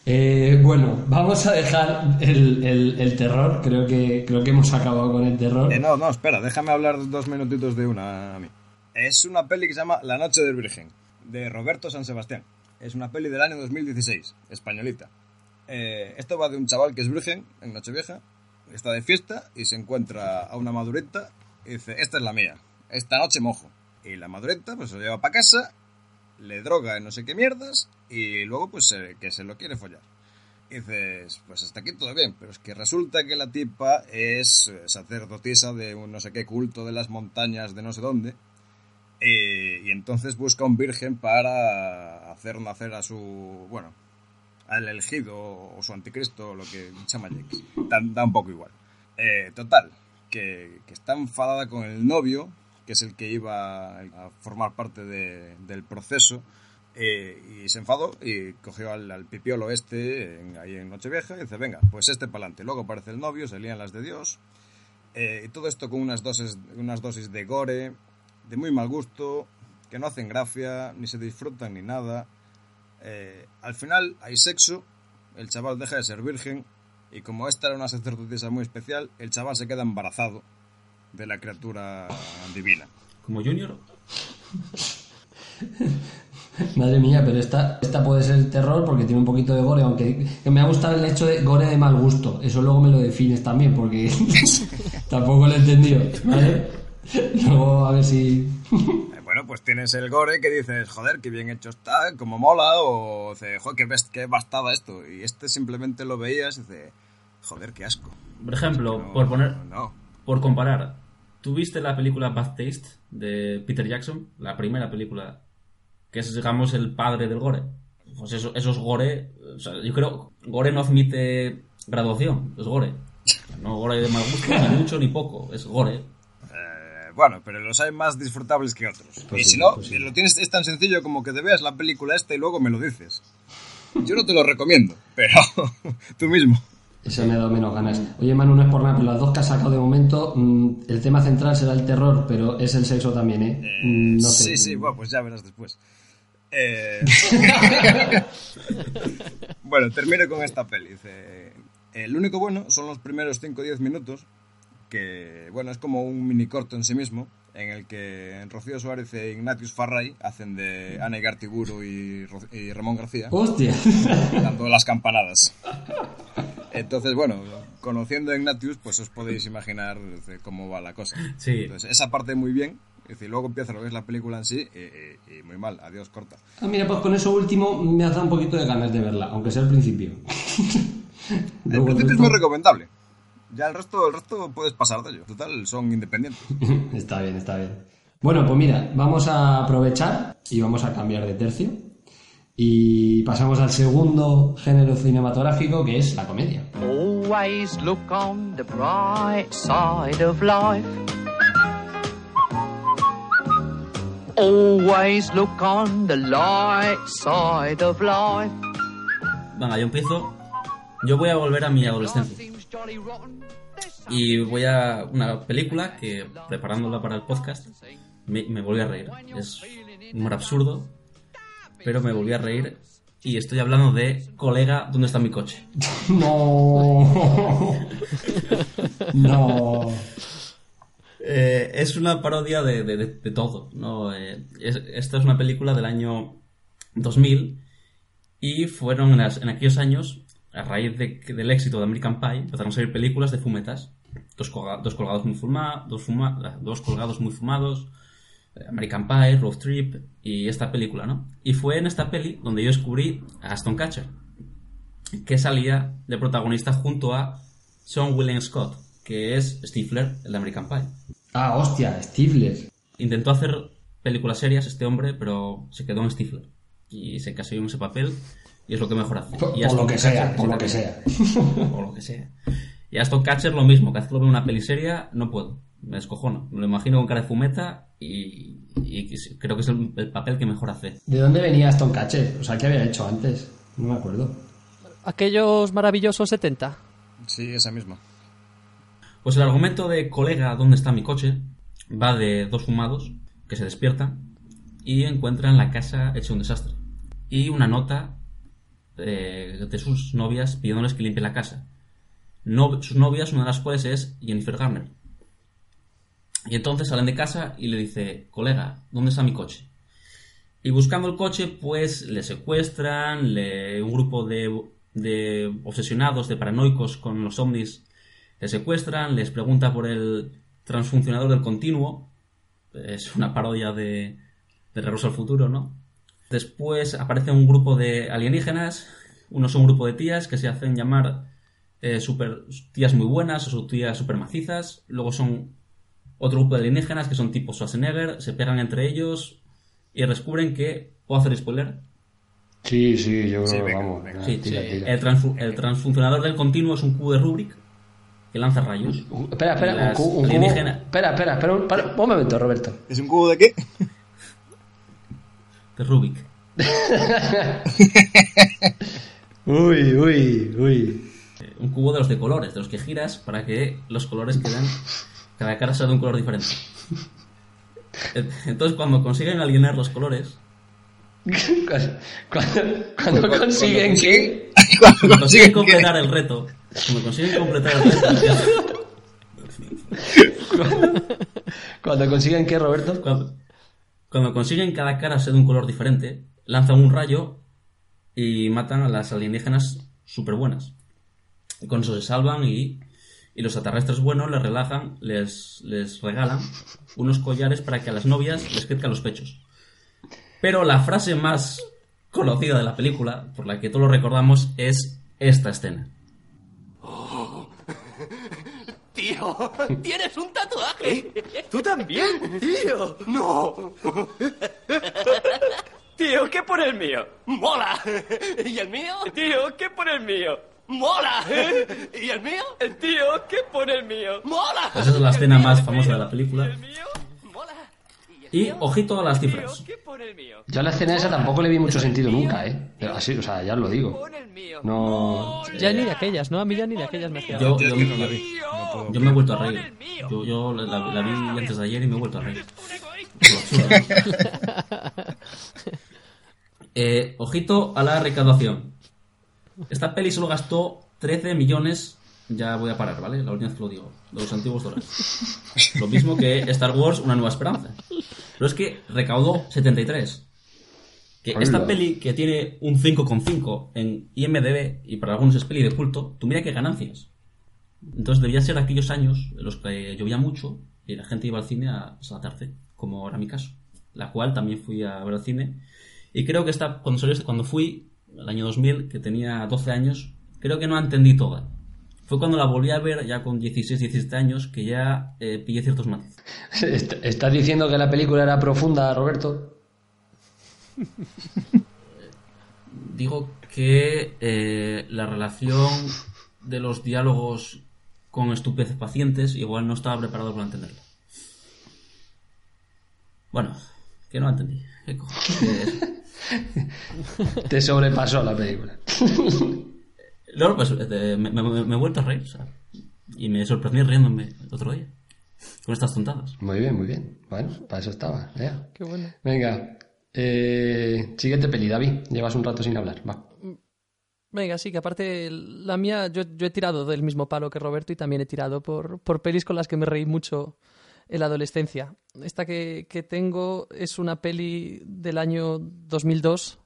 Eh, bueno, vamos a dejar el, el- el terror, creo que, creo que hemos acabado con el terror. Eh, no, no, espera, déjame hablar dos minutitos de una a mí. Es una peli que se llama La Noche del Virgen, de Roberto San Sebastián. Es una peli del año 2016, españolita. Eh, esto va de un chaval que es virgen en Nochevieja, está de fiesta y se encuentra a una madureta y dice, esta es la mía, esta noche mojo. Y la madureta pues se lo lleva para casa, le droga en no sé qué mierdas y luego pues se- que se lo quiere follar. Y dices, pues hasta aquí todo bien, pero es que resulta que la tipa es sacerdotisa de un no sé qué culto de las montañas de no sé dónde. Eh, y entonces busca un virgen para hacer nacer a su, bueno, al elegido o su anticristo lo que chamayex. Da, da un poco igual. Eh, total, que, que está enfadada con el novio, que es el que iba a formar parte de- del proceso, eh, y se enfadó y cogió al, al pipiolo este en- ahí en Nochevieja y dice, venga, pues este para adelante. Luego aparece el novio, se lían las de Dios. y todo esto con unas dosis, unas dosis de gore, de muy mal gusto, que no hacen gracia, ni se disfrutan ni nada. Eh, al final hay sexo, el chaval deja de ser virgen y como esta era una sacerdotisa muy especial, el chaval se queda embarazado de la criatura divina. Como Junior, Madre mía, pero esta, esta puede ser terror porque tiene un poquito de gore, aunque que me ha gustado el hecho de gore de mal gusto. Eso luego me lo defines también, porque tampoco lo he entendido, ¿vale? Luego a ver si... Eh, Bueno, pues tienes el gore que dices, joder, qué bien hecho está, como mola, o dice, joder, qué, best- qué bastada esto. Y este simplemente lo veías y dice, joder, qué asco. Por ejemplo, No, por poner, no. por comparar, ¿tú viste la película Bad Taste de Peter Jackson? La primera película, que es, digamos, el padre del gore. Pues eso, eso es gore, o sea, yo creo, gore no admite graduación, es gore. No gore de mal gusto, ni mucho ni poco, es gore. Eh, bueno, pero los hay más disfrutables que otros. Pues y sí, si no, pues sí. lo tienes, es tan sencillo como que te veas la película esta y luego me lo dices. Yo no te lo recomiendo, pero tú mismo. Eso me ha dado menos ganas. Oye, Manu, no es por nada, pero las dos que has sacado de momento, mm, el tema central será el terror, pero es el sexo también, ¿eh? Mm, no sé. Sí, sí, bueno, pues ya verás después. Eh, bueno, termino con esta peli. Dice, el único bueno son los primeros 5 o 10 minutos, que, bueno, es como un mini corto en sí mismo, en el que Rocío Suárez e Ignatius Farray hacen de Ana Igartiburu y, y Ramón García. ¡Hostia! Dando las campanadas. Entonces, bueno, conociendo a Ignatius, pues os podéis imaginar cómo va la cosa. Sí. Entonces, esa parte muy bien. Es decir, luego empieza lo que es la película en sí y, y- y muy mal. Adiós, corta. Ah, mira, pues con eso último me has dado un poquito de ganas de verla, aunque sea al principio. El Luego principio es muy recomendable. Ya el resto, el resto puedes pasar de ello. Total, son independientes. está bien, está bien. Bueno, pues mira, vamos a aprovechar y vamos a cambiar de tercio. Y pasamos al segundo género cinematográfico, que es la comedia. Always look on the bright side of life. Always look on the light side of life. Venga, yo empiezo. Yo voy a volver a mi adolescencia. Y voy a una película que, preparándola para el podcast, me, me volví a reír. Es humor absurdo, pero me volví a reír. Y estoy hablando de Colega, ¿dónde está mi coche? No. no. Eh, es una parodia de, de- de- de todo, ¿no? Eh, es- esta es una película del año 2000 y fueron en, las- en aquellos años, a raíz de del éxito de American Pie, empezaron a salir películas de fumetas. Dos, colga- dos colgados muy fuma- dos, fuma- dos colgados muy fumados, American Pie, Road Trip y esta película, ¿no? Y fue en esta peli donde yo descubrí a Aston Catcher, que salía de protagonista junto a Sean William Scott, que es Stifler, el de American Pie. Ah, hostia, Stifler. Intentó hacer películas serias este hombre, pero se quedó en Stifler. Y se casó en ese papel y es lo que mejor hace. Por- Y por Aston lo que sea, Catcher, por lo que también. por lo que sea. Y Aston Catcher lo mismo, cada vez que lo veo en una peli seria, no puedo. Me descojono. Me lo imagino con cara de fumeta y, y creo que es el, el papel que mejor hace. ¿De dónde venía Aston Catcher? O sea, ¿qué había hecho antes? No me acuerdo. Aquellos maravillosos 70. Sí, esa misma. Pues el argumento de colega, ¿dónde está mi coche? va de dos fumados que se despiertan y encuentran la casa hecha un desastre. Y una nota eh, de sus novias pidiéndoles que limpie la casa. No, sus novias, una de las cuales es Jennifer Garner. Y entonces salen de casa y le dice, colega, ¿dónde está mi coche? Y buscando el coche, pues le secuestran, le- un grupo de, obsesionados, de paranoicos con los ovnis, le secuestran, les pregunta por el transfuncionador del continuo, es una parodia de, de Regreso al Futuro, ¿no? Después aparece un grupo de alienígenas, unos son un grupo de tías que se hacen llamar eh, super, tías muy buenas o tías super macizas, luego son otro grupo de alienígenas que son tipo Schwarzenegger, se pegan entre ellos y descubren que... ¿Puedo hacer spoiler? Sí, sí, yo Sí, creo, venga, vamos. venga. Sí, tira, sí. tira. El, transfu- el transfuncionador del continuo es un cubo de Rubik que lanza rayos. Espera, espera, un, Las cu- un cubo. Espera, espera, espera, un, para- un momento, Roberto. ¿Es un cubo de qué? De Rubik. Uy, uy, uy. Un cubo de los de colores, de los que giras para que los colores queden. Cada cara sea de un color diferente. Entonces, cuando consiguen alinear los colores, Cuando, cuando- cuando consiguen que. cuando consiguen completar el reto, cuando consiguen completar el reto, Cuando consiguen que, Roberto. cuando, cuando consiguen cada cara ser de un color diferente, lanzan un rayo y matan a las alienígenas súper buenas. Con eso se salvan y, y los extraterrestres buenos les relajan, les, les regalan unos collares para que a las novias les crezcan los pechos. Pero la frase más conocida de la película, por la que todos lo recordamos, es esta escena. Tío, tienes un tatuaje. ¿Tú también? Tío. No. Tío, ¿qué pone el mío? ¡Mola! ¿Y el mío? Tío, ¿qué pone el mío? ¡Mola! ¿Y el mío? El tío, ¿qué pone el mío? ¡Mola! Esa es la escena más famosa de la película. Y ojito a las cifras. Yo a la escena esa tampoco le vi mucho sentido nunca, ¿eh? Pero así, o sea, ya os lo digo. No. Ya ni de aquellas, ¿no? A mí ya ni de aquellas me hacía. Yo, Yo yo, no la vi. yo- yo me he vuelto a reír. Yo, yo la, la vi antes de ayer y me he vuelto a reír. Eh, ojito a la recaudación. Esta peli solo gastó 13 millones. Ya voy a parar, ¿vale? La última vez que lo digo. Los antiguos dólares. Lo mismo que Star Wars Una Nueva Esperanza. Pero es que recaudó 73. Que esta peli que tiene un 5,5 en IMDB y para algunos es peli de culto, tú mira qué ganancias. Entonces debía ser aquellos años en los que llovía mucho y la gente iba al cine a tarde, como era mi caso. La cual también fui a ver al cine. Y creo que esta, cuando, salió, cuando fui, el año 2000, que tenía 12 años, creo que no entendí toda. Fue cuando la volví a ver, ya con 16, 17 años, que ya eh, pillé ciertos matices. Est- ¿Estás diciendo que la película era profunda, Roberto? Digo que eh, la relación de los diálogos con estupefacientes igual no estaba preparado para entenderla. Bueno, que no la entendí. ¿Qué Te sobrepasó la película. No, pues eh, me, me- me he vuelto a reír, o sea, y me sorprendí riéndome el otro día. Con estas tontadas. Muy bien, muy bien. Bueno, para eso estaba. ya. Qué bueno. Venga. Eh, siguiente peli, David. Llevas un rato sin hablar. Va. Venga, sí, que aparte la mía, yo, yo he tirado del mismo palo que Roberto y también he tirado por, por pelis con las que me reí mucho en la adolescencia. Esta que, que tengo es una peli del año 2002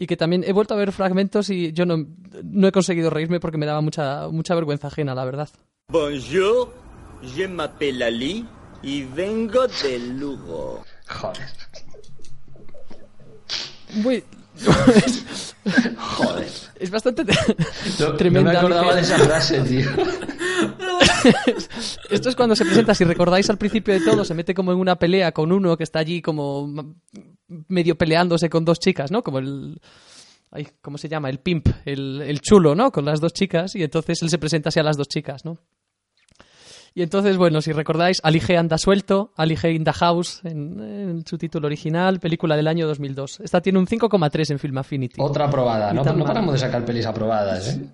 y que también he vuelto a ver fragmentos y yo no, no he conseguido reírme porque me daba mucha, mucha vergüenza ajena, la verdad. Bonjour, je m'appelle Ali y vengo de Lugo. Joder. Muy... Joder. Es bastante No, tremenda. no me acordaba de esa frase, tío. Esto es cuando se presenta, si recordáis al principio de todo, se mete como en una pelea con uno que está allí como medio peleándose con dos chicas, ¿no? Como el... ay, ¿Cómo se llama? El pimp, el, el chulo, ¿no? Con las dos chicas y entonces él se presenta así a las dos chicas, ¿no? Y entonces, bueno, si recordáis, Ali G anda suelto, Ali G in the house, en, en su título original, película del año 2002. Esta tiene un 5,3 en Film Affinity. Otra aprobada. No, no paramos de sacar pelis aprobadas, ¿eh?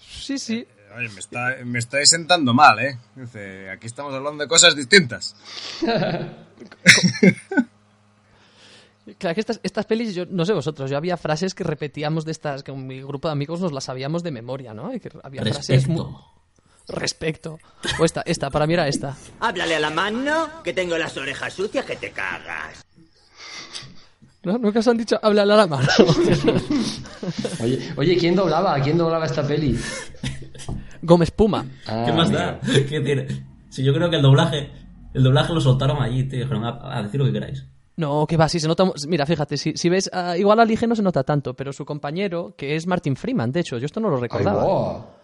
Sí, sí. Oye, me, está, me estáis sentando mal, ¿eh? Dice, aquí estamos hablando de cosas distintas. Claro que estas, estas pelis, yo no sé vosotros, yo había frases que repetíamos de estas, que con mi grupo de amigos nos las sabíamos de memoria, ¿no? Y que había frases muy... Respecto. O esta, esta, para mí era esta. Háblale a la mano, que tengo las orejas sucias que te cagas. ¿No? Nunca os han dicho, habla a la mano. Oye, oye, ¿quién doblaba? ¿Quién doblaba esta peli? Gómez Puma. Ah, ¿Qué más da? ¿Qué tiene? Si yo creo que el doblaje, el doblaje lo soltaron allí, tío. Dijeron, a, a decir lo que queráis. No, que va, si se nota... Mira, fíjate, si, si ves... ah, igual a Lige no se nota tanto, pero su compañero, que es Martin Freeman, de hecho, yo esto no lo Ay, recordaba. bo.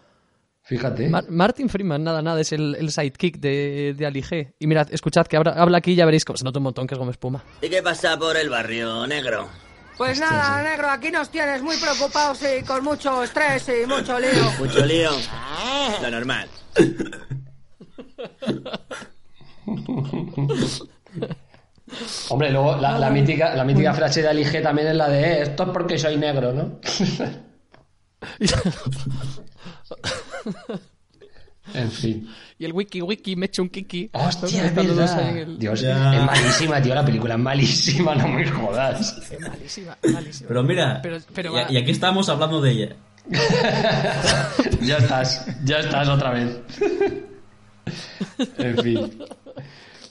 Fíjate. Mar- Martin Freeman, nada, nada, es el, el sidekick de, de Ali G. Y mirad, escuchad que habla, habla aquí y ya veréis cómo se nota un montón que es Gómez Puma. ¿Y qué pasa por el barrio, negro? Pues nada, negro, aquí nos tienes muy preocupados y con mucho estrés y mucho lío. Mucho lío. Lo normal. Hombre, luego la, la mítica, la mítica frase de Ali G también es la de "Eh, esto es porque soy negro, ¿no? en fin. Y el wiki wiki me echa un kiki. Hostia, es verdad. en el- Dios, Ya. es malísima, tío, la película es malísima, no me jodas. Es malísima, malísima. Pero mira, Pero- pero y aquí estamos hablando de ella. ya estás, ya estás otra vez. en fin.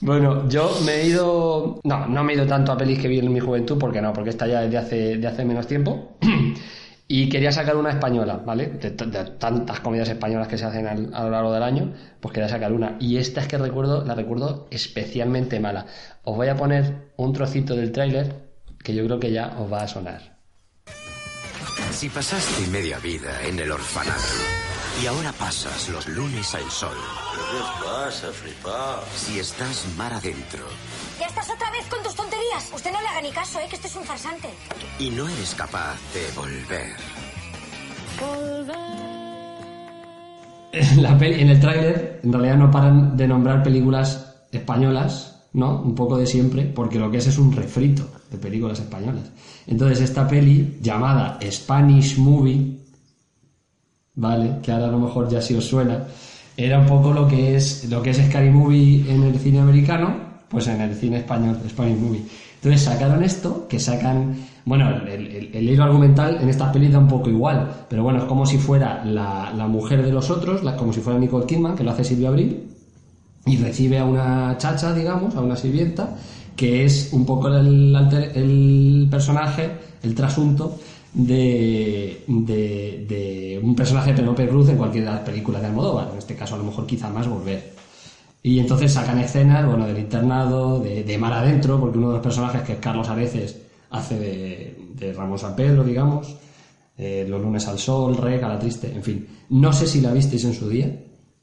Bueno, yo me he ido. No, no me he ido tanto a pelis que vi en mi juventud, porque no, porque está ya desde hace, de hace menos tiempo. y quería sacar una española, ¿vale? De, tantas comedias españolas que se hacen al- a lo largo del año, pues quería sacar una. Y esta es que recuerdo, la recuerdo especialmente mala. Os voy a poner un trocito del tráiler que yo creo que ya os va a sonar. Si pasaste media vida en el orfanato y ahora pasas los lunes al sol. ¿Qué pasa, flipado? Si estás mar adentro ¿Ya estás otra vez con tus tonterías? Usted no le haga ni caso, ¿eh? Que este es un farsante. y no eres capaz de volver. En, la peli- en el tráiler, en realidad no paran de nombrar películas españolas, ¿no? Un poco de siempre, porque lo que es es un refrito de películas españolas. Entonces, esta peli, llamada Spanish Movie, ¿vale? Que ahora a lo mejor ya sí os suena, era un poco lo que es, lo que es Scary Movie en el cine americano, pues en el cine español, Spanish Movie. Entonces sacaron esto, que sacan, bueno, el, el- hilo argumental en estas pelis da un poco igual, pero bueno, es como si fuera la, la mujer de los otros, como si fuera Nicole Kidman, que lo hace Silvia Abril, y recibe a una chacha, digamos, a una sirvienta, que es un poco el, el personaje, el trasunto de, de, de un personaje de Penélope Cruz en cualquier películas de Almodóvar, en este caso a lo mejor quizá más Volver. Y entonces sacan escenas, bueno, del internado, de, de mar adentro, porque uno de los personajes, que es Carlos Areces, hace de, de Ramón San Pedro, digamos, eh, Los lunes al sol, Rec, a la triste, en fin. No sé si la visteis en su día,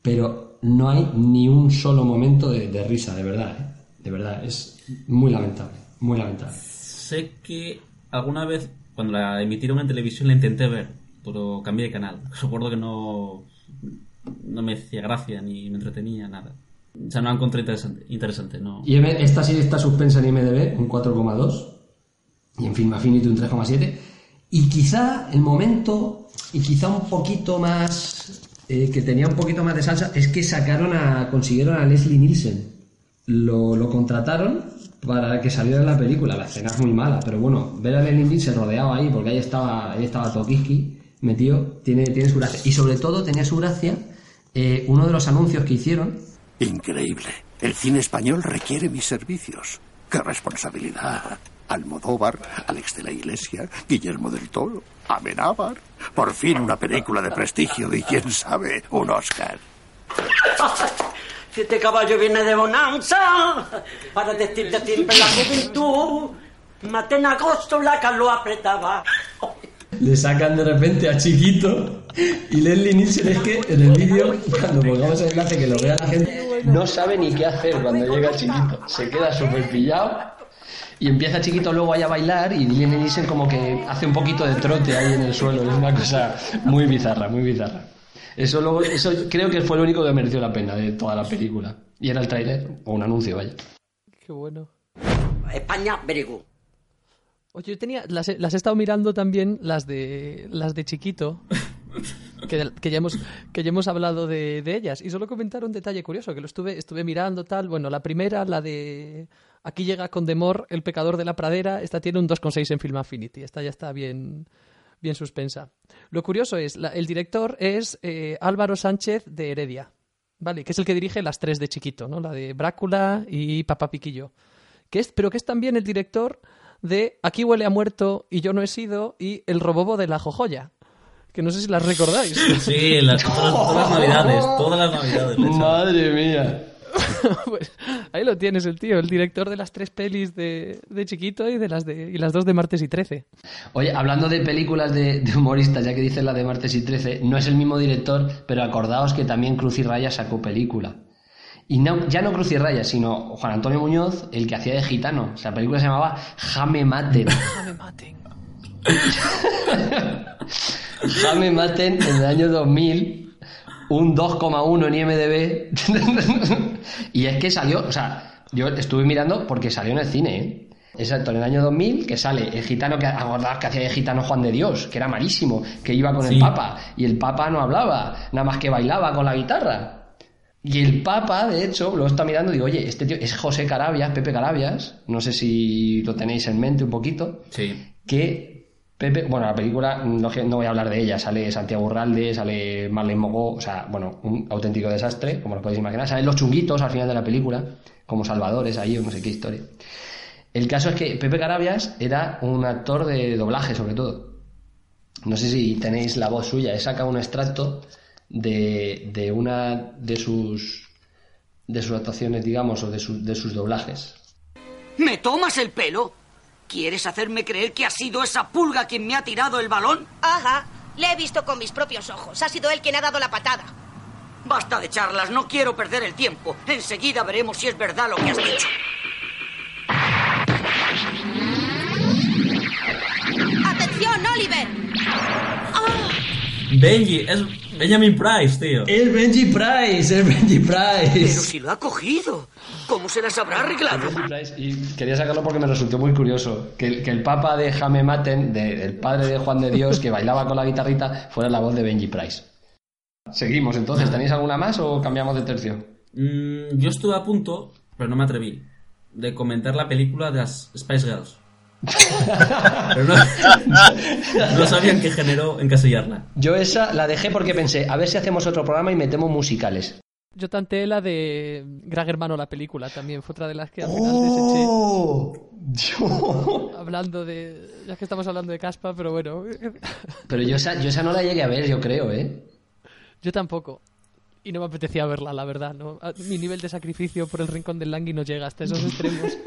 pero no hay ni un solo momento de, de risa, de verdad, ¿eh? De verdad, es muy lamentable, muy lamentable. Sé que alguna vez, cuando la emitieron en televisión, la intenté ver, pero cambié de canal. Recuerdo que no, no me hacía gracia ni me entretenía, nada. O sea, no la encontré interesante, interesante no. Y esta serie está suspensa en IMDB, un 4,2. Y en Film Affinity un 3,7. Y quizá el momento, y quizá un poquito más, eh, que tenía un poquito más de salsa, es que sacaron a, consiguieron a Leslie Nielsen. Lo, lo contrataron para que saliera en la película. La escena es muy mala, pero bueno, ver a Leslie Nielsen rodeado ahí, porque ahí estaba, ahí estaba Tokiski metido, tiene, tiene su gracia. Y sobre todo tenía su gracia eh, uno de los anuncios que hicieron, Increíble. El cine español requiere mis servicios. ¡Qué responsabilidad! Almodóvar, Alex de la Iglesia, Guillermo del Toro, Amenábar. Por fin una película de prestigio y quién sabe, un Oscar. Este caballo viene de bonanza, para decirte siempre la juventud, maté en agosto la lo apretaba. le sacan de repente a Chiquito y Leslie Nielsen es que en el vídeo, cuando pongamos el enlace que lo vea la gente, no sabe ni qué hacer cuando llega Chiquito. Se queda súper pillado y empieza Chiquito luego a bailar y Leslie Nielsen como que hace un poquito de trote ahí en el suelo. Es una cosa muy bizarra, muy bizarra. Eso, luego, eso creo que fue lo único que mereció la pena de toda la película. Y era el tráiler, o un anuncio, vaya. Qué bueno. España, very good. Oye, yo tenía, las, he- las he estado mirando también, las de las de chiquito, que, que ya hemos, que ya hemos hablado de, de ellas. Y solo comentar un detalle curioso, que lo estuve, estuve mirando tal. Bueno, la primera, la de Aquí llega con Demor, El pecador de la pradera, esta tiene un 2,6 en Film Affinity. Esta ya está bien, bien suspensa. Lo curioso es, la- el director es eh, Álvaro Sánchez de Heredia, ¿vale? Que es el que dirige las tres de chiquito, ¿no? La de Brácula y Papá Piquillo. Que es, pero que es también el director de Aquí huele a muerto y yo no he sido y El robobo de la jojoya. Que no sé si las recordáis. Sí, las- todas, todas las navidades, todas las navidades. Madre mía. Pues ahí lo tienes el tío, el director de las tres pelis de, de chiquito y de las de y las dos de martes y 13. Oye, hablando de películas de, de humoristas, ya que dices la de Martes y 13, no es el mismo director, pero acordaos que también Cruz y Raya sacó película. Y no, ya no Cruz y Raya, sino Juan Antonio Muñoz, el que hacía de gitano. O sea, la película se llamaba Jame Maten. Jame Maten. Jame Maten en el año 2000, un 2,1 en IMDB. y es que salió, o sea, yo estuve mirando porque salió en el cine, ¿eh? Exacto, en el año 2000 que sale el gitano que acordaos que hacía de gitano Juan de Dios, que era malísimo, que iba con el. Papa y el Papa no hablaba, nada más que bailaba con la guitarra. Y el Papa, de hecho, lo está mirando y digo, oye, este tío es José Carabias, Pepe Carabias, no sé si lo tenéis en mente un poquito, Sí. que Pepe, bueno, la película, no, que- no voy a hablar de ella, sale Santiago Urralde, sale Marlene Mogó, o sea, bueno, un auténtico desastre, como lo podéis imaginar. Salen los chunguitos al final de la película, como salvadores ahí, o no sé qué historia. El caso es que Pepe Carabias era un actor de doblaje, sobre todo. No sé si tenéis la voz suya, he sacado un extracto de, de una de sus, de sus actuaciones, digamos, o de, sus- de sus doblajes. ¿Me tomas el pelo? ¿Quieres hacerme creer que ha sido esa pulga quien me ha tirado el balón? Ajá, le he visto con mis propios ojos. Ha sido él quien ha dado la patada. Basta de charlas, no quiero perder el tiempo. Enseguida veremos si es verdad lo que has dicho. ¡Atención, Oliver! Benji, es Benjamin Price, tío. El Benji Price, el Benji Price. Pero si lo ha cogido, ¿cómo se las habrá arreglado? Y quería sacarlo porque me resultó muy curioso que el, que el papa de Jaime Maten, de- el padre de Juan de Dios, que bailaba con la guitarrita, fuera la voz de Benji Price. Seguimos entonces, ¿tenéis alguna más o cambiamos de tercio? Mm, yo estuve a punto, pero no me atreví, de comentar la película de las Spice Girls. Pero no, no sabían qué género encasillarla. Yo esa la dejé porque pensé, a ver si hacemos otro programa y metemos musicales. Yo tanteé la de Gran Hermano, la película también. Fue otra de las que al final ¡Oh! deseché. Hablando de. Ya que estamos hablando de Caspa, pero bueno. Pero yo esa, yo esa no la llegué a ver, yo creo, ¿eh? Yo tampoco. Y no me apetecía verla, la verdad. ¿no? A- Mi nivel de sacrificio por el rincón del Langui no llega hasta esos extremos.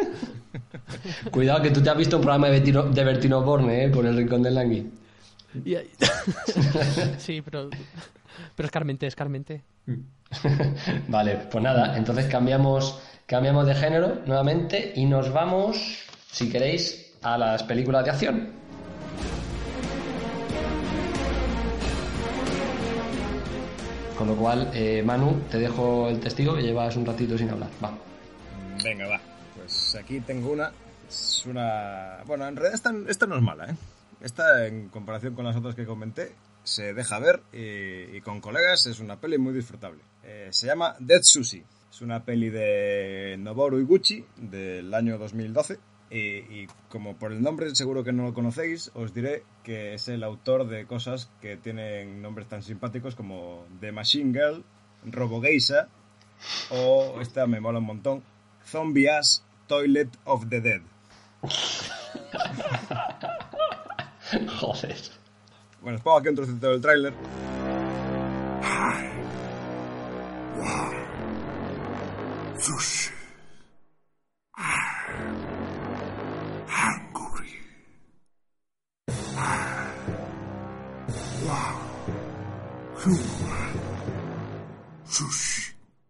Cuidado que tú te has visto un programa de Bertino, de Bertino Borne, ¿eh? Por el rincón del Langui. Y ahí- sí, pero. Pero es Carmente, es Carmente. Vale, pues nada, entonces cambiamos, cambiamos de género nuevamente y nos vamos, si queréis, a las películas de acción. Con lo cual, eh, Manu, te dejo el testigo que llevas un ratito sin hablar. Va. Venga, va. Pues aquí tengo una. Es una. Bueno, en realidad esta, no es mala, ¿eh? Esta, en comparación con las otras que comenté, se deja ver y, con colegas es una peli muy disfrutable. Eh, se llama Dead Sushi. Es una peli de Noboru Iguchi del año 2012. Y, como por el nombre seguro que no lo conocéis, os diré que es el autor de cosas que tienen nombres tan simpáticos como The Machine Girl, Robo Geisha o esta me mola un montón, Zombie Ass Toilet of the Dead. Joder. Bueno, os pongo aquí un trocito del tráiler.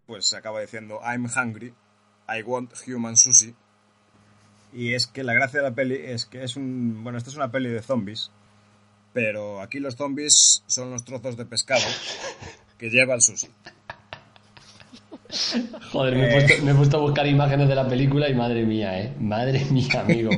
Pues acaba diciendo I'm hungry, I want human sushi. Y es que la gracia de la peli es que es un... Bueno, esta es una peli de zombies, pero aquí los zombies son los trozos de pescado que lleva el sushi. Joder, me he, puesto, me he puesto a buscar imágenes de la película y madre mía, ¿eh? Madre mía, amigo.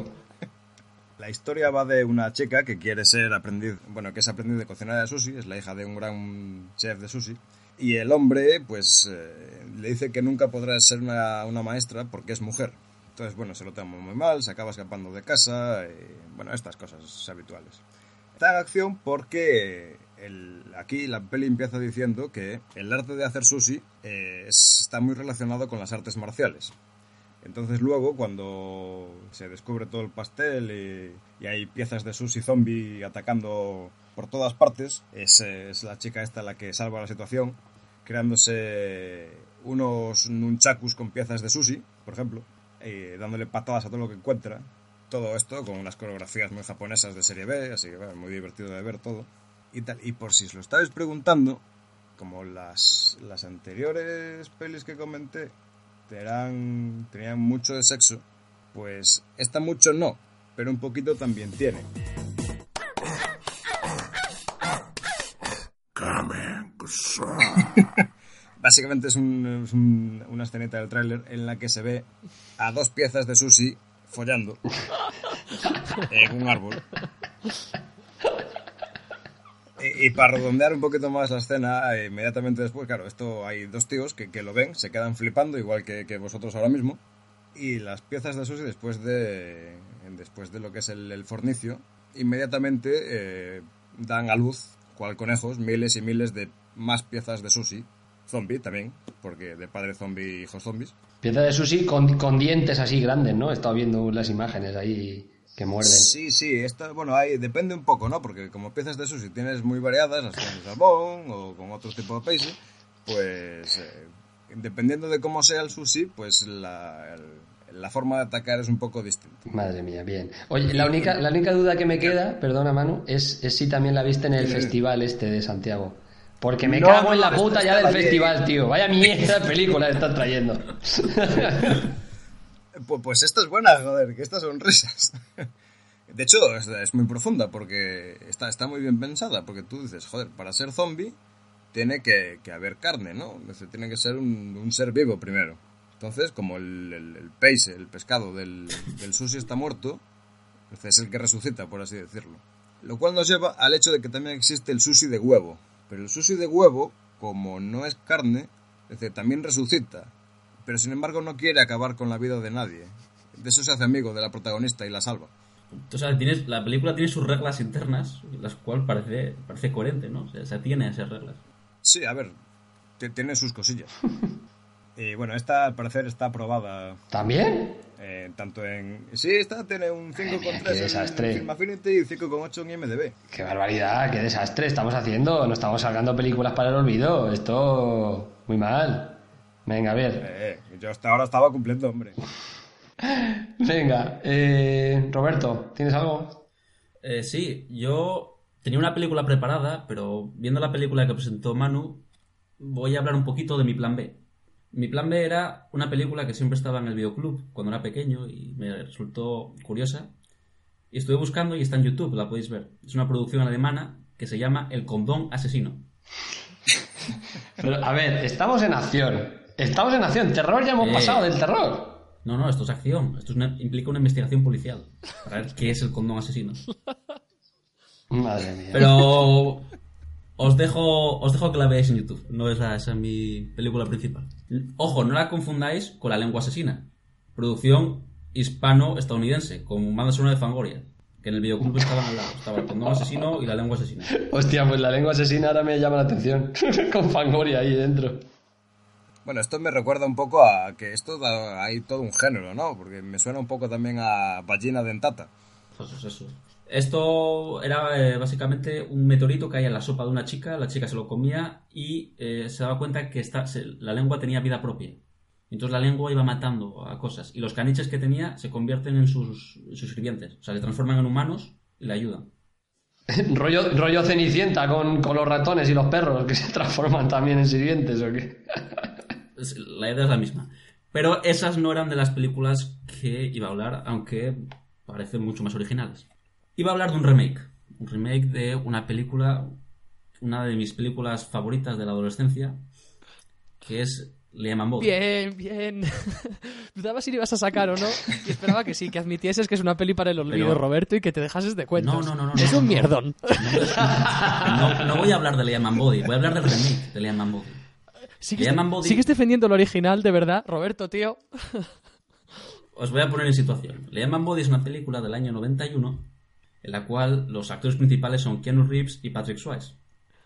La historia va de una chica que quiere ser aprendiz, bueno, que es aprendiz de cocinar de sushi, es la hija de un gran chef de sushi. Y el hombre, pues, eh, le dice que nunca podrá ser una, maestra porque es mujer. Entonces, bueno, se lo toma muy mal, se acaba escapando de casa, bueno, estas cosas habituales. Está en acción porque el- aquí la peli empieza diciendo que el arte de hacer sushi eh, es- está muy relacionado con las artes marciales. Entonces luego, cuando se descubre todo el pastel y, hay piezas de sushi zombie atacando por todas partes, es, es la chica esta la que salva la situación, creándose unos nunchakus con piezas de sushi, por ejemplo, y dándole patadas a todo lo que encuentra. Todo esto con unas coreografías muy japonesas de serie B, así que bueno, muy divertido de ver todo. Y, tal. y por si os lo estabais preguntando, como las, las anteriores pelis que comenté tenían, tenían mucho de sexo, pues esta mucho no, pero un poquito también tiene. Básicamente es, un- es un- una escenita del tráiler en la que se ve a dos piezas de sushi follando en un árbol. Y, para redondear un poquito más la escena, eh, inmediatamente después, claro, esto hay dos tíos que, que lo ven, se quedan flipando, igual que, que vosotros ahora mismo. Y las piezas de sushi, después de, después de lo que es el, el fornicio, inmediatamente eh, dan a luz, cual conejos, miles y miles de más piezas de sushi. Zombie también, porque de padre zombie, hijos zombies. Pieza de sushi con, con dientes así grandes, ¿no? He estado viendo las imágenes ahí que muerden. Sí, sí, esta, bueno, ahí depende un poco, ¿no? Porque como piezas de sushi tienes muy variadas, las de salmón o con otro tipo de peixe, pues eh, dependiendo de cómo sea el sushi, pues la, el- la forma de atacar es un poco distinta. Madre mía, bien. Oye, la única, la única duda que me queda, perdona Manu, es, es si también la viste en el festival este de Santiago. Porque me No, cago en la puta ya del festival, tío. Vaya mierda de película están trayendo. Pues, pues esta es buena, joder, que estas son risas. De hecho, es, muy profunda porque está, está muy bien pensada, porque tú dices, joder, para ser zombie tiene que, que haber carne, ¿no? Tiene que ser un, un ser vivo primero. Entonces, como el, el, el peixe, el pescado del, del sushi está muerto, es el que resucita, por así decirlo. Lo cual nos lleva al hecho de que también existe el sushi de huevo. Pero el sushi de huevo, como no es carne, es decir, también resucita. Pero sin embargo no quiere acabar con la vida de nadie. De eso se hace amigo de la protagonista y la salva. O sea, tienes, la película tiene sus reglas internas, las cuales parece, parece coherente, ¿no? O sea, se atiene a esas reglas. Sí, a ver, tiene sus cosillas. Y bueno, esta al parecer está aprobada. ¿También? eh, tanto en... Sí, esta tiene un 5,3 qué en desastre. Film Affinity y 5,8 en IMDb. Qué barbaridad, qué desastre estamos haciendo. No estamos sacando películas para el olvido. Esto muy mal. Venga, a ver. Eh, yo hasta ahora estaba cumpliendo, hombre. Venga, eh, Roberto, ¿tienes algo? Eh, sí, yo tenía una película preparada, pero viendo la película que presentó Manu, voy a hablar un poquito de mi plan B. Mi plan B era una película que siempre estaba en el videoclub cuando era pequeño y me resultó curiosa. Y estuve buscando y está en YouTube, la podéis ver. Es una producción alemana que se llama El condón asesino. Pero, a ver, estamos en acción. Estamos en acción. Terror ya hemos Eh. pasado del terror. No, no, esto es acción. Esto es una- implica una investigación policial para ver qué es el condón asesino. Madre mía. Pero os dejo, os dejo que la veáis en YouTube. No esa, esa es mi película principal. Ojo, no la confundáis con La lengua asesina. Producción hispano-estadounidense, con banda sonora de Fangoria. Que en el videoclub estaban al lado. Estaba el condón asesino y la lengua asesina. Hostia, pues la lengua asesina ahora me llama la atención. Con Fangoria ahí dentro. Bueno, esto me recuerda un poco a que esto da, hay todo un género, ¿no? Porque me suena un poco también a Ballina Dentata. Pues es eso. Esto era eh, básicamente un meteorito que caía en la sopa de una chica, la chica se lo comía y eh, se daba cuenta que esta, se- la lengua tenía vida propia. Entonces la lengua iba matando a cosas y los caniches que tenía se convierten en sus, en sus sirvientes. O sea, le transforman en humanos y le ayudan. rollo, rollo cenicienta con, con los ratones y los perros que se transforman también en sirvientes o qué. La idea es la misma. Pero esas no eran de las películas que iba a hablar, aunque parecen mucho más originales. Iba a hablar de un remake. Un remake de una película, una de mis películas favoritas de la adolescencia, que es Liam Body. Bien, bien. Dudaba si lo ibas a sacar o no. Y esperaba que sí, que admitieses que es una peli para el olvido, Pero- Roberto, y que te dejases de cuentos. No, no, no, no, Es no, un no. mierdón. No, no voy a hablar de Liam Body, voy a hablar del remake de Liam Body. ¿Sigues, Body- sigues defendiendo el original, de verdad, Roberto, tío? Os voy a poner en situación. Liam Body es una película del año 91 en la cual los actores principales son Keanu Reeves y Patrick Swayze.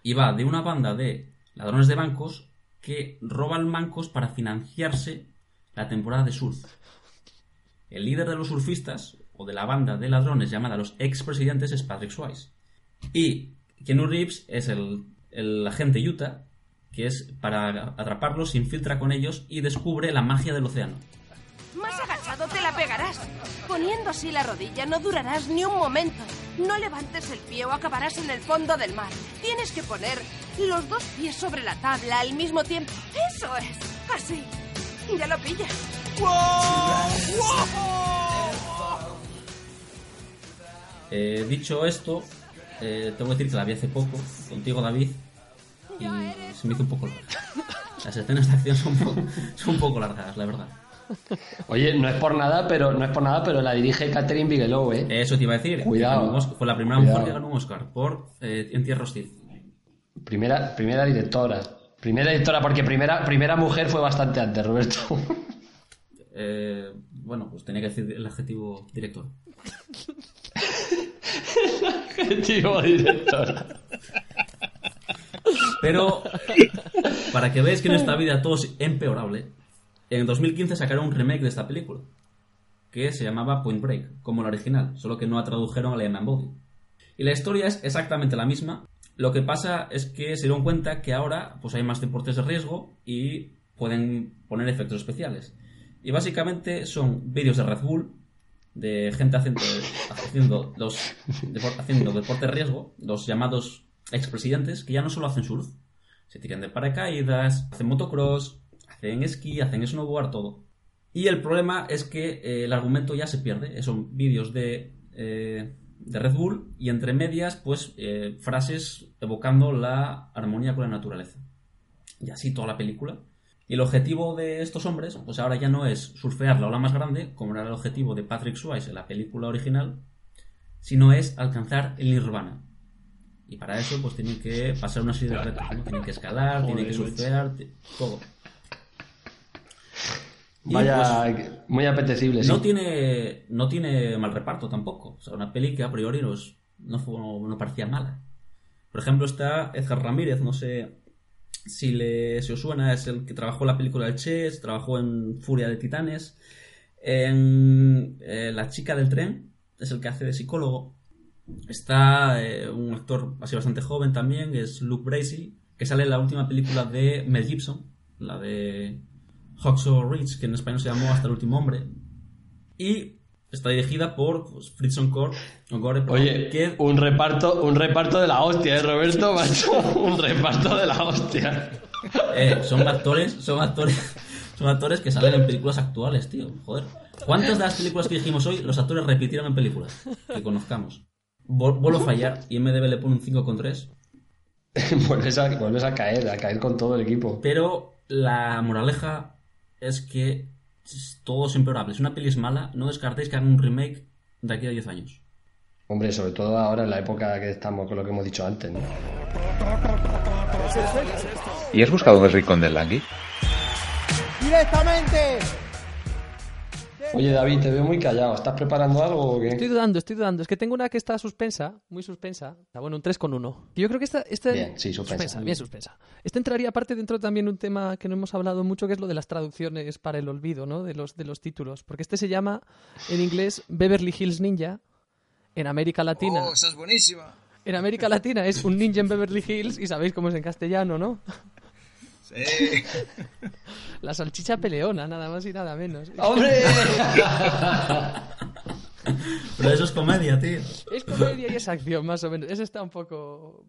Y va de una banda de ladrones de bancos que roban bancos para financiarse la temporada de surf. El líder de los surfistas, o de la banda de ladrones llamada los expresidentes, es Patrick Swayze. Y Keanu Reeves es el, el agente Utah, que es para atraparlos, se infiltra con ellos y descubre la magia del océano. Más agachado te la pegarás. Poniendo así la rodilla no durarás ni un momento. No levantes el pie o acabarás en el fondo del mar. Tienes que poner los dos pies sobre la tabla al mismo tiempo. Eso es. Así. Ya lo pillas. Eh, dicho esto, eh, tengo que decir que la vi hace poco, contigo David, y se me hizo un poco larga. Las escenas de acción son un poco, son un poco largas, la verdad. Oye, no es por nada, pero no es por nada, pero la dirige Catherine Bigelow, ¿eh? Eso te iba a decir. Cuidado. Fue la primera Cuidado. mujer que ganó un Oscar por eh, Entierro Hostil. Primera, primera directora. Primera directora, porque primera, primera mujer fue bastante antes, Roberto. Eh, bueno, pues tenía que decir el adjetivo director. Objetivo director. Pero, para que veáis que en esta vida todo es empeorable, en 2015 sacaron un remake de esta película, que se llamaba Point Break, como la original, solo que no la tradujeron a Liam and Body. Y la historia es exactamente la misma, lo que pasa es que se dieron cuenta que ahora pues hay más deportes de riesgo y pueden poner efectos especiales. Y básicamente son vídeos de Red Bull, de gente haciendo, haciendo, los, haciendo deporte de riesgo, los llamados expresidentes, que ya no solo hacen surf, se tiran de paracaídas, hacen motocross, hacen esquí, hacen snowboard, todo. Y el problema es que eh, el argumento ya se pierde. Son vídeos de, eh, de Red Bull y entre medias, pues eh, frases evocando la armonía con la naturaleza. Y así toda la película. Y el objetivo de estos hombres, pues ahora ya no es surfear la ola más grande, como era el objetivo de Patrick Swayze en la película original, sino es alcanzar el nirvana. Y para eso, pues tienen que pasar una serie de retos, ¿no? Tienen que escalar, tienen que surfear, todo. Vaya, pues, muy apetecible, sí. no tiene, no tiene mal reparto tampoco. O sea, una peli que a priori no, es- no, fue- no parecía mala. Por ejemplo, está Edgar Ramírez, no sé si, le, si os suena, es el que trabajó en la película El Chess, trabajó en Furia de Titanes. En eh, La chica del tren, es el que hace de psicólogo. Está eh, un actor así bastante joven también, que es Luke Bracey, que sale en la última película de Mel Gibson, la de Hacksaw Ridge, que en español se llamó Hasta el último hombre. Y está dirigida por pues, Fritson Gore, Oye, que un reparto, un reparto de la hostia, ¿eh, Roberto? Macho? un reparto de la hostia. Eh, son actores, son actores, son actores que salen en películas actuales, tío. Joder. ¿Cuántas de las películas que dijimos hoy los actores repitieron en películas? Que conozcamos. Vuelvo a fallar y MDB le pone un 5,3. vuelves, a, vuelves a caer, a caer con todo el equipo. Pero la moraleja es que todo es empeorable. Si una peli es mala, no descartéis que hagan un remake de aquí a 10 años. Hombre, sobre todo ahora en la época que estamos, con lo que hemos dicho antes, ¿no? ¿Y has buscado el rincón del Langui? ¡Directamente! Oye, David, te veo muy callado. ¿Estás preparando algo o qué? Estoy dudando, estoy dudando. Es que tengo una que está suspensa, muy suspensa. Ah, Bueno, un 3 con 1. Yo creo que esta... esta Bien, sí, suspensa. bien suspensa. Esta entraría aparte dentro también un tema que no hemos hablado mucho, que es lo de las traducciones para el olvido, ¿no? De los, de los títulos. Porque este se llama, en inglés, Beverly Hills Ninja. En América Latina... Oh, esa es buenísima. En América Latina es un ninja en Beverly Hills y sabéis cómo es en castellano, ¿no? Sí. La salchicha peleona, nada más y nada menos. ¡Hombre! Pero eso es comedia, tío. Es comedia y es acción, más o menos. Eso está un poco...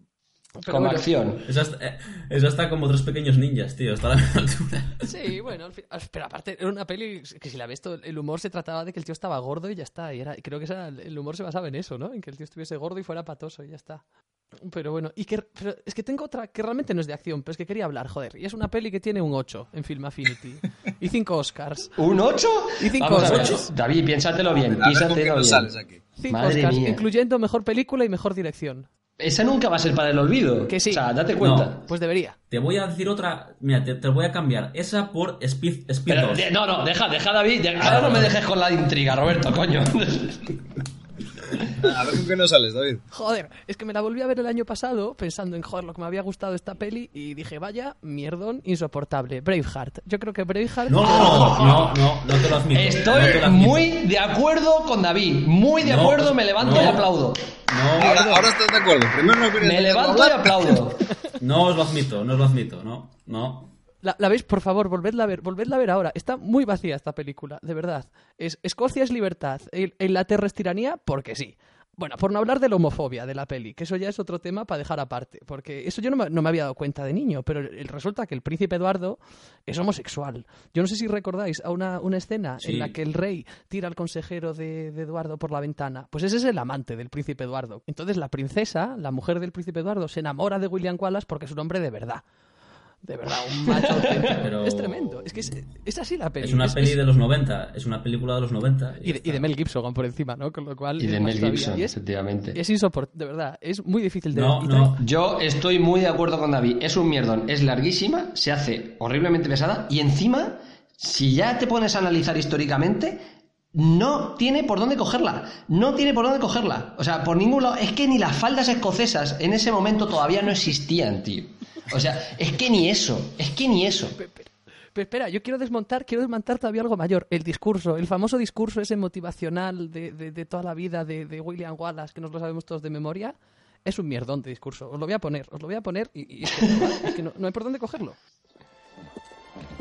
Pero Como bueno, acción. Eso está, eh, eso está como tres pequeños ninjas, tío. Está a la misma altura. Sí, bueno, pero aparte era una peli que si la ves todo, el humor se trataba de que el tío estaba gordo y ya está. Y era, creo que esa- el humor se basaba en eso, ¿no? En que el tío estuviese gordo y fuera patoso y ya está. Pero bueno, y que, pero es que tengo otra que realmente no es de acción, pero es que quería hablar, joder. Y es una peli que tiene un 8 en Film Affinity. Y 5 Oscars. ¿Un 8? Y 5 Vamos a ver, Oscars. David, piénsatelo bien, piénsatelo bien. sales aquí. 5 Madre Oscars, mía. incluyendo mejor película y mejor dirección. Esa nunca va a ser para el olvido. Que sí. O sea, date cuenta. No. Pues debería. Te voy a decir otra. Mira, te, te voy a cambiar. Esa por Speed, Speed Pero, 2. de- no, no, deja, deja, David. de- ahora no me dejes con la intriga, Roberto, coño. A ver con qué nos sales, David. Joder, es que me la volví a ver el año pasado pensando en, joder, lo que me había gustado esta peli y dije, vaya, mierdón insoportable. Braveheart. Yo creo que Braveheart... No, no, no, no, no te lo admito. Estoy no te lo admito. muy de acuerdo con David. Muy de No, acuerdo, me levanto no. y aplaudo. No, Ahora, ahora estás de acuerdo. Primero no Me levanto y aplaudo. no os lo admito, no os lo admito, no, no. La, la veis, por favor, volvedla a ver, volvedla a ver ahora. Está muy vacía esta película, de verdad. Es, Escocia es libertad, Inglaterra es tiranía, porque sí. Bueno, por no hablar de la homofobia de la peli, que eso ya es otro tema para dejar aparte, porque eso yo no me, no me había dado cuenta de niño, pero resulta que el príncipe Eduardo es homosexual. Yo no sé si recordáis a una, una escena Sí. en la que el rey tira al consejero de, de Eduardo por la ventana. Pues ese es el amante del príncipe Eduardo. Entonces la princesa, la mujer del príncipe Eduardo, se enamora de William Wallace porque es un hombre de verdad. De verdad, un macho auténtico. Pero- Es tremendo. Es que es, es así la peli. Es una Es- peli es- de los 90, es una película de los 90. y, de, y de Mel Gibson por encima, ¿no? Con lo cual. Y es de más Mel. Gibson, efectivamente. es insoportable, de verdad. Es muy difícil de No, y no. Yo estoy muy de acuerdo con David. Es un mierdón, es larguísima, se hace horriblemente pesada y encima, si ya te pones a analizar históricamente, no tiene por dónde cogerla. No tiene por dónde cogerla. O sea, por ningún lado. Es que ni las faldas escocesas en ese momento todavía no existían, tío. O sea, es que ni eso. Es que ni eso. Pero espera, yo quiero desmontar, quiero desmontar todavía algo mayor. El discurso, el famoso discurso ese motivacional de, de- de toda la vida de, de William Wallace, que nos lo sabemos todos de memoria, es un mierdón de discurso. Os lo voy a poner, os lo voy a poner y, y es que, es que no, no hay por dónde cogerlo.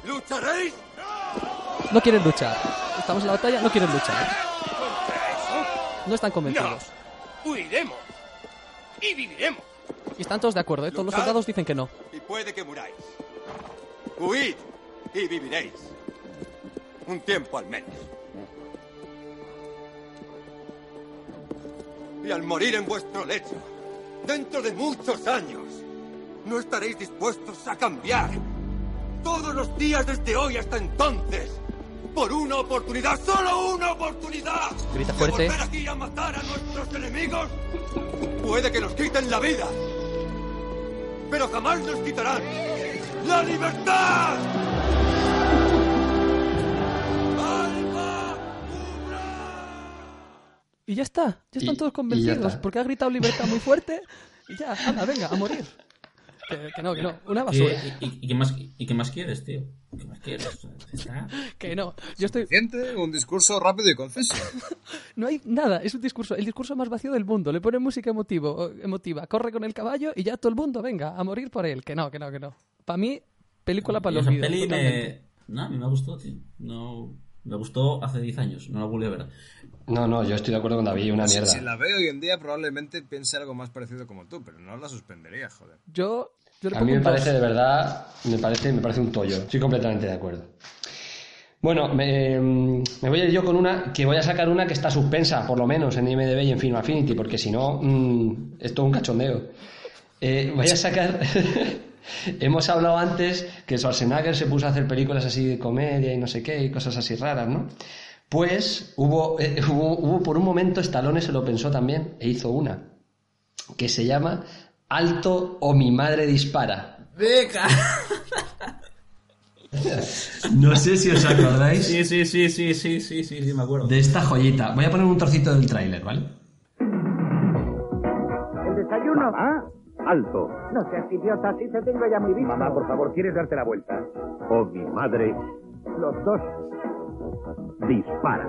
¿Lucharéis? No quieren luchar. Estamos en la batalla, no quieren luchar. No están convencidos. Huiremos. Y viviremos. Y están todos de acuerdo, ¿eh? Todos los soldados dicen que no. Y puede que muráis. Huid y viviréis. Un tiempo al menos. Y al morir en vuestro lecho, dentro de muchos años, no estaréis dispuestos a cambiar. Todos los días desde hoy hasta entonces. Por una oportunidad, solo una oportunidad. Grita de fuerte. volver aquí a matar a nuestros enemigos. Puede que nos quiten la vida. Pero jamás nos quitarán la libertad. Y ya está, ya están Y- todos convencidos, porque ha gritado libertad muy fuerte y ya, anda, venga, a morir. Que, que no, que no, una basura. ¿Qué- y, y qué más, ¿Y qué más quieres, tío? ¿Qué más quieres? Está- Que no, yo estoy... Un discurso rápido y conciso. No hay nada, es un discurso, el discurso más vacío del mundo. Le pone música emotivo, emotiva, corre con el caballo y ya todo el mundo, venga, a morir por él. Que no, que no, que no. Para mí, película para los vídeos. peli me... No, a mí me gustó, tío. No... Me gustó hace 10 años, no la volví a ver. No, no, yo estoy de acuerdo con David, una Si- mierda. Si la veo hoy en día, probablemente piense algo más parecido como tú, pero no la suspendería, joder. Yo, A mí me parece de verdad, me parece, me parece un tollo. Estoy completamente de acuerdo. Bueno, me, me voy a ir yo con una, que voy a sacar una que está suspensa, por lo menos, en IMDB y en Film Affinity, porque si no, mm, es todo un cachondeo. Eh, voy a sacar... Hemos hablado antes que Schwarzenegger se puso a hacer películas así de comedia y no sé qué, y cosas así raras, ¿no? Pues hubo, eh, hubo, hubo por un momento, Stallone se lo pensó también e hizo una, que se llama Alto o mi madre dispara. ¡Venga! No sé si os acordáis Sí, sí, sí, sí, sí, sí, sí, sí, me acuerdo. de esta joyita. Voy a poner un trocito del tráiler, ¿vale? ¿El desayuno? ¿Ah? Alto. No seas idiota, si te tengo ya muy visto. Mamá, por favor, ¿quieres darte la vuelta? Oh, mi madre. Los dos. Dispara.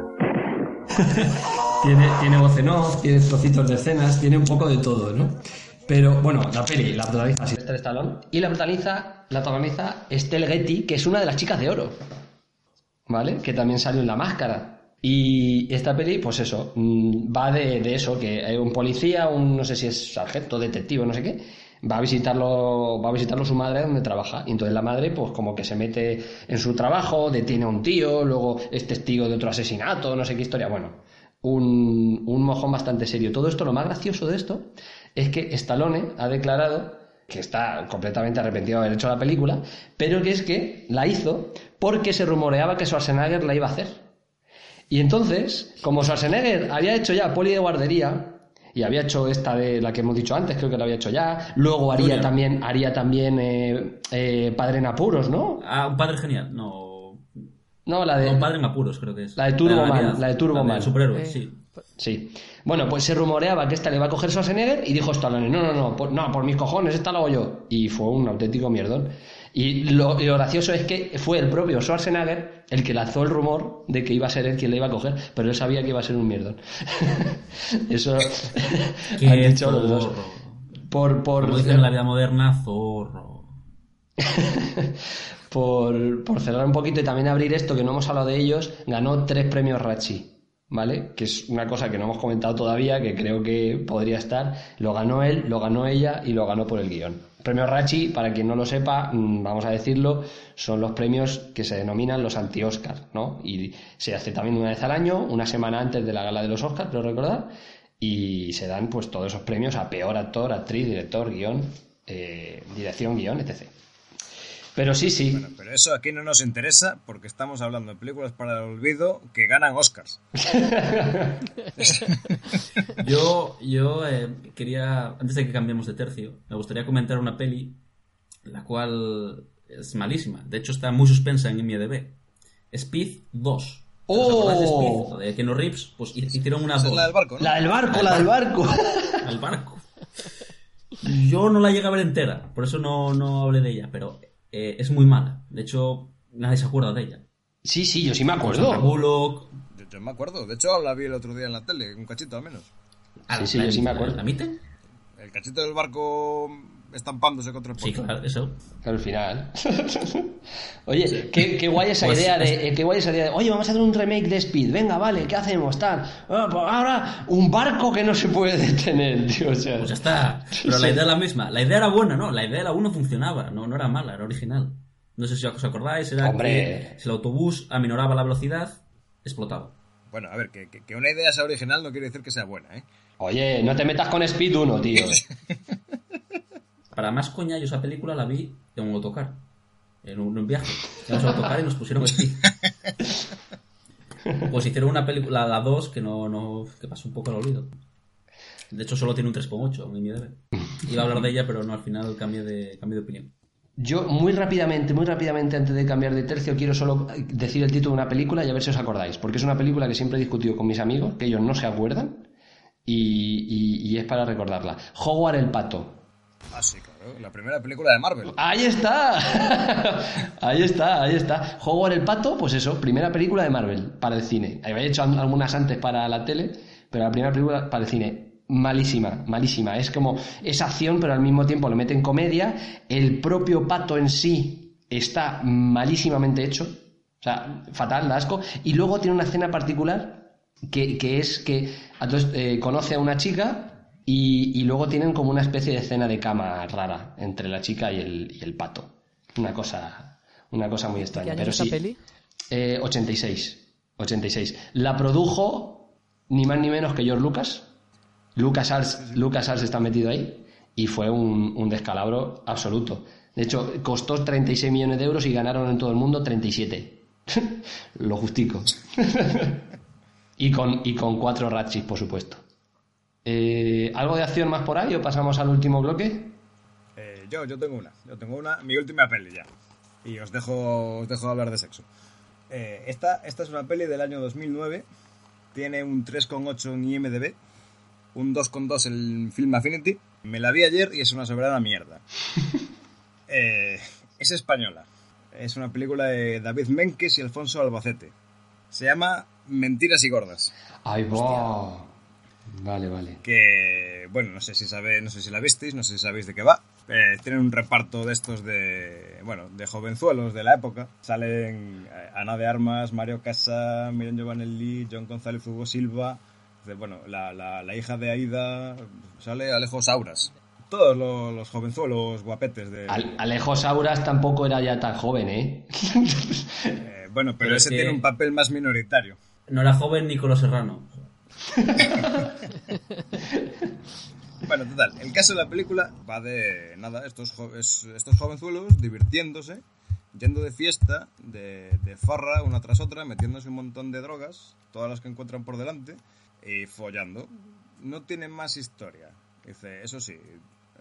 Tiene, tiene voz en off, tiene trocitos de escenas, tiene un poco de todo, ¿no? Pero bueno, la peli la protagoniza Stallone y la protagoniza, la protagoniza Estelle Getty, que es una de las chicas de oro, ¿vale? Que también salió en La Máscara. Y esta peli, pues eso, mm, va de, de eso, que hay un policía, un no sé si es sargento, detective, no sé qué, va a visitarlo, va a visitarlo su madre donde trabaja. Y entonces la madre, pues como que se mete en su trabajo, detiene a un tío, luego es testigo de otro asesinato, no sé qué historia. Bueno, un, un mojón bastante serio. Todo esto, lo más gracioso de esto, es que Stallone ha declarado que está completamente arrepentido de haber hecho la película, pero que es que la hizo porque se rumoreaba que Schwarzenegger la iba a hacer. Y entonces, como Schwarzenegger había hecho ya Poli de guardería, y había hecho esta de la que hemos dicho antes, creo que la había hecho ya, luego haría Junior. también, haría también eh, eh, Padre en Apuros, ¿no? Ah, un padre genial. No. No, la de... Un padre en apuros, creo que es. La de Turbo Man, la de Turbo Man. superhéroe, Eh, sí. Sí. Bueno, pues se rumoreaba que esta le iba a coger Schwarzenegger y dijo Stallone, no, no, no, por, no, por mis cojones, esta la hago yo. Y fue un auténtico mierdón. Y lo, y lo gracioso es que fue el propio Schwarzenegger el que lanzó el rumor de que iba a ser él quien le iba a coger, pero él sabía que iba a ser un mierdón. Eso Qué han dicho los dos. zorro. Por, por, Como dicen en la vida moderna, zorro. por, por cerrar un poquito y también abrir esto, que no hemos hablado de ellos, ganó tres premios Rachi, ¿vale? Que es una cosa que no hemos comentado todavía, que creo que podría estar. Lo ganó él, lo ganó ella y lo ganó por el guion. Premios Rachi, para quien no lo sepa, mm, vamos a decirlo, son los premios que se denominan los anti-Oscar, ¿no? Y se hace también una vez al año, una semana antes de la gala de los Oscars, creo recordar, y se dan pues todos esos premios a peor actor, actriz, director, guion, eh, dirección, guion, etc. Pero sí, sí. Bueno, pero eso aquí no nos interesa porque estamos hablando de películas para el olvido que ganan Oscars. Yo, yo eh, quería, antes de que cambiemos de tercio, me gustaría comentar una peli, la cual es malísima. De hecho, está muy suspensa en IMDb. Speed 2. ¡Oh! ¿Os acordáis de Speed? De Keanu Reeves, pues hicieron una Esa es dos. la del barco, ¿no? La del barco, la del barco. Al barco. Yo no la llegué a ver entera, por eso no, no hablé de ella, pero eh, es muy mala. De hecho, nadie se acuerda de ella. Sí, sí, yo sí me acuerdo. Bullock. Yo, yo me acuerdo. De hecho, la vi el otro día en la tele, un cachito al menos. Ah, Sí, sí, ¿la- yo sí me la- acuerdo. ¿La emiten? El cachito del barco estampándose contra el Sí, puerto. claro, eso. Al final. Oye, qué, qué guay esa Pues idea de, eh, qué guay esa idea de, oye, vamos a hacer un remake de Speed, venga, vale, ¿qué hacemos? Tal. Ah, pues ahora, un barco que no se puede detener, tío, o sea. Pues ya está. Pero la idea es la misma. La idea era buena, ¿no? La idea de la 1 funcionaba, no, no era mala, era original. No sé si os acordáis, era Hombre. que si el autobús aminoraba la velocidad, explotaba. Bueno, a ver, que, que- que una idea sea original no quiere decir que sea buena, ¿eh? Oye, no te metas con Speed 1, tío. Para más coña, yo esa película la vi en un autocar. En un, en un viaje. Íbamos a autocar y nos pusieron. Pues hicieron una película, la 2, que no, no, que pasó un poco al olvido. De hecho, solo tiene un 3,8 en IMDb. Iba a hablar de ella, pero no, al final cambié de, cambié de opinión. Yo, muy rápidamente, muy rápidamente, antes de cambiar de tercio, quiero solo decir el título de una película y a ver si os acordáis. Porque es una película que siempre he discutido con mis amigos, que ellos no se acuerdan, y, y- y es para recordarla. Howard el Pato. Ah, sí, claro. La primera película de Marvel. Ahí está. ahí está, ahí está. Howard el Pato, pues eso, primera película de Marvel para el cine. Había hecho al- algunas antes para la tele, pero la primera película para el cine. Malísima, malísima. Es como, es acción, pero al mismo tiempo le meten comedia. El propio pato en sí está malísimamente hecho. O sea, fatal, da asco. Y luego tiene una escena particular que, que es que entonces, eh, conoce a una chica y, y luego tienen como una especie de escena de cama rara entre la chica y el, y el pato. Una cosa, una cosa muy ¿Qué extraña. año Pero es esa sí, peli? eh, 86. 86. La produjo ni más ni menos que George Lucas. Lucas Arts, Lucas Arts está metido ahí y fue un, un descalabro absoluto. De hecho, costó 36 millones de euros y ganaron en todo el mundo 37. Lo justico. y, con, y con cuatro ratchis, por supuesto. Eh, ¿Algo de acción más por ahí o pasamos al último bloque? Eh, yo, yo tengo una. Yo tengo una, mi última peli ya. Y os dejo, os dejo hablar de sexo. Eh, esta, esta es una peli del año 2009. Tiene un 3,8 en IMDb. Un 2,2 en Film Affinity. Me la vi ayer y es una soberana mierda. Eh, es española. Es una película de David Menkes y Alfonso Albacete. Se llama Mentiras y Gordas. Ahí va. Vale, vale. que bueno no sé si sabe no sé si la visteis no sé si sabéis de qué va Eh, tienen un reparto de estos de bueno de jovenzuelos de la época salen eh, Ana de Armas Mario Casa Miren Giovanelli John González Hugo Silva de- bueno la, la, la hija de Aida sale Alejo Sauras todos los, los jovenzuelos guapetes de Al- Alejo Sauras tampoco era ya tan joven, ¿eh? eh, bueno pero, Pero es ese que- tiene un papel más minoritario No era joven Nicolás Serrano. Bueno, total, el caso de la película va de nada, estos, jo- es- estos jovenzuelos divirtiéndose, yendo de fiesta, de, de farra una tras otra, metiéndose un montón de drogas, todas las que encuentran por delante, y follando. No tiene más historia. Dice, eso sí,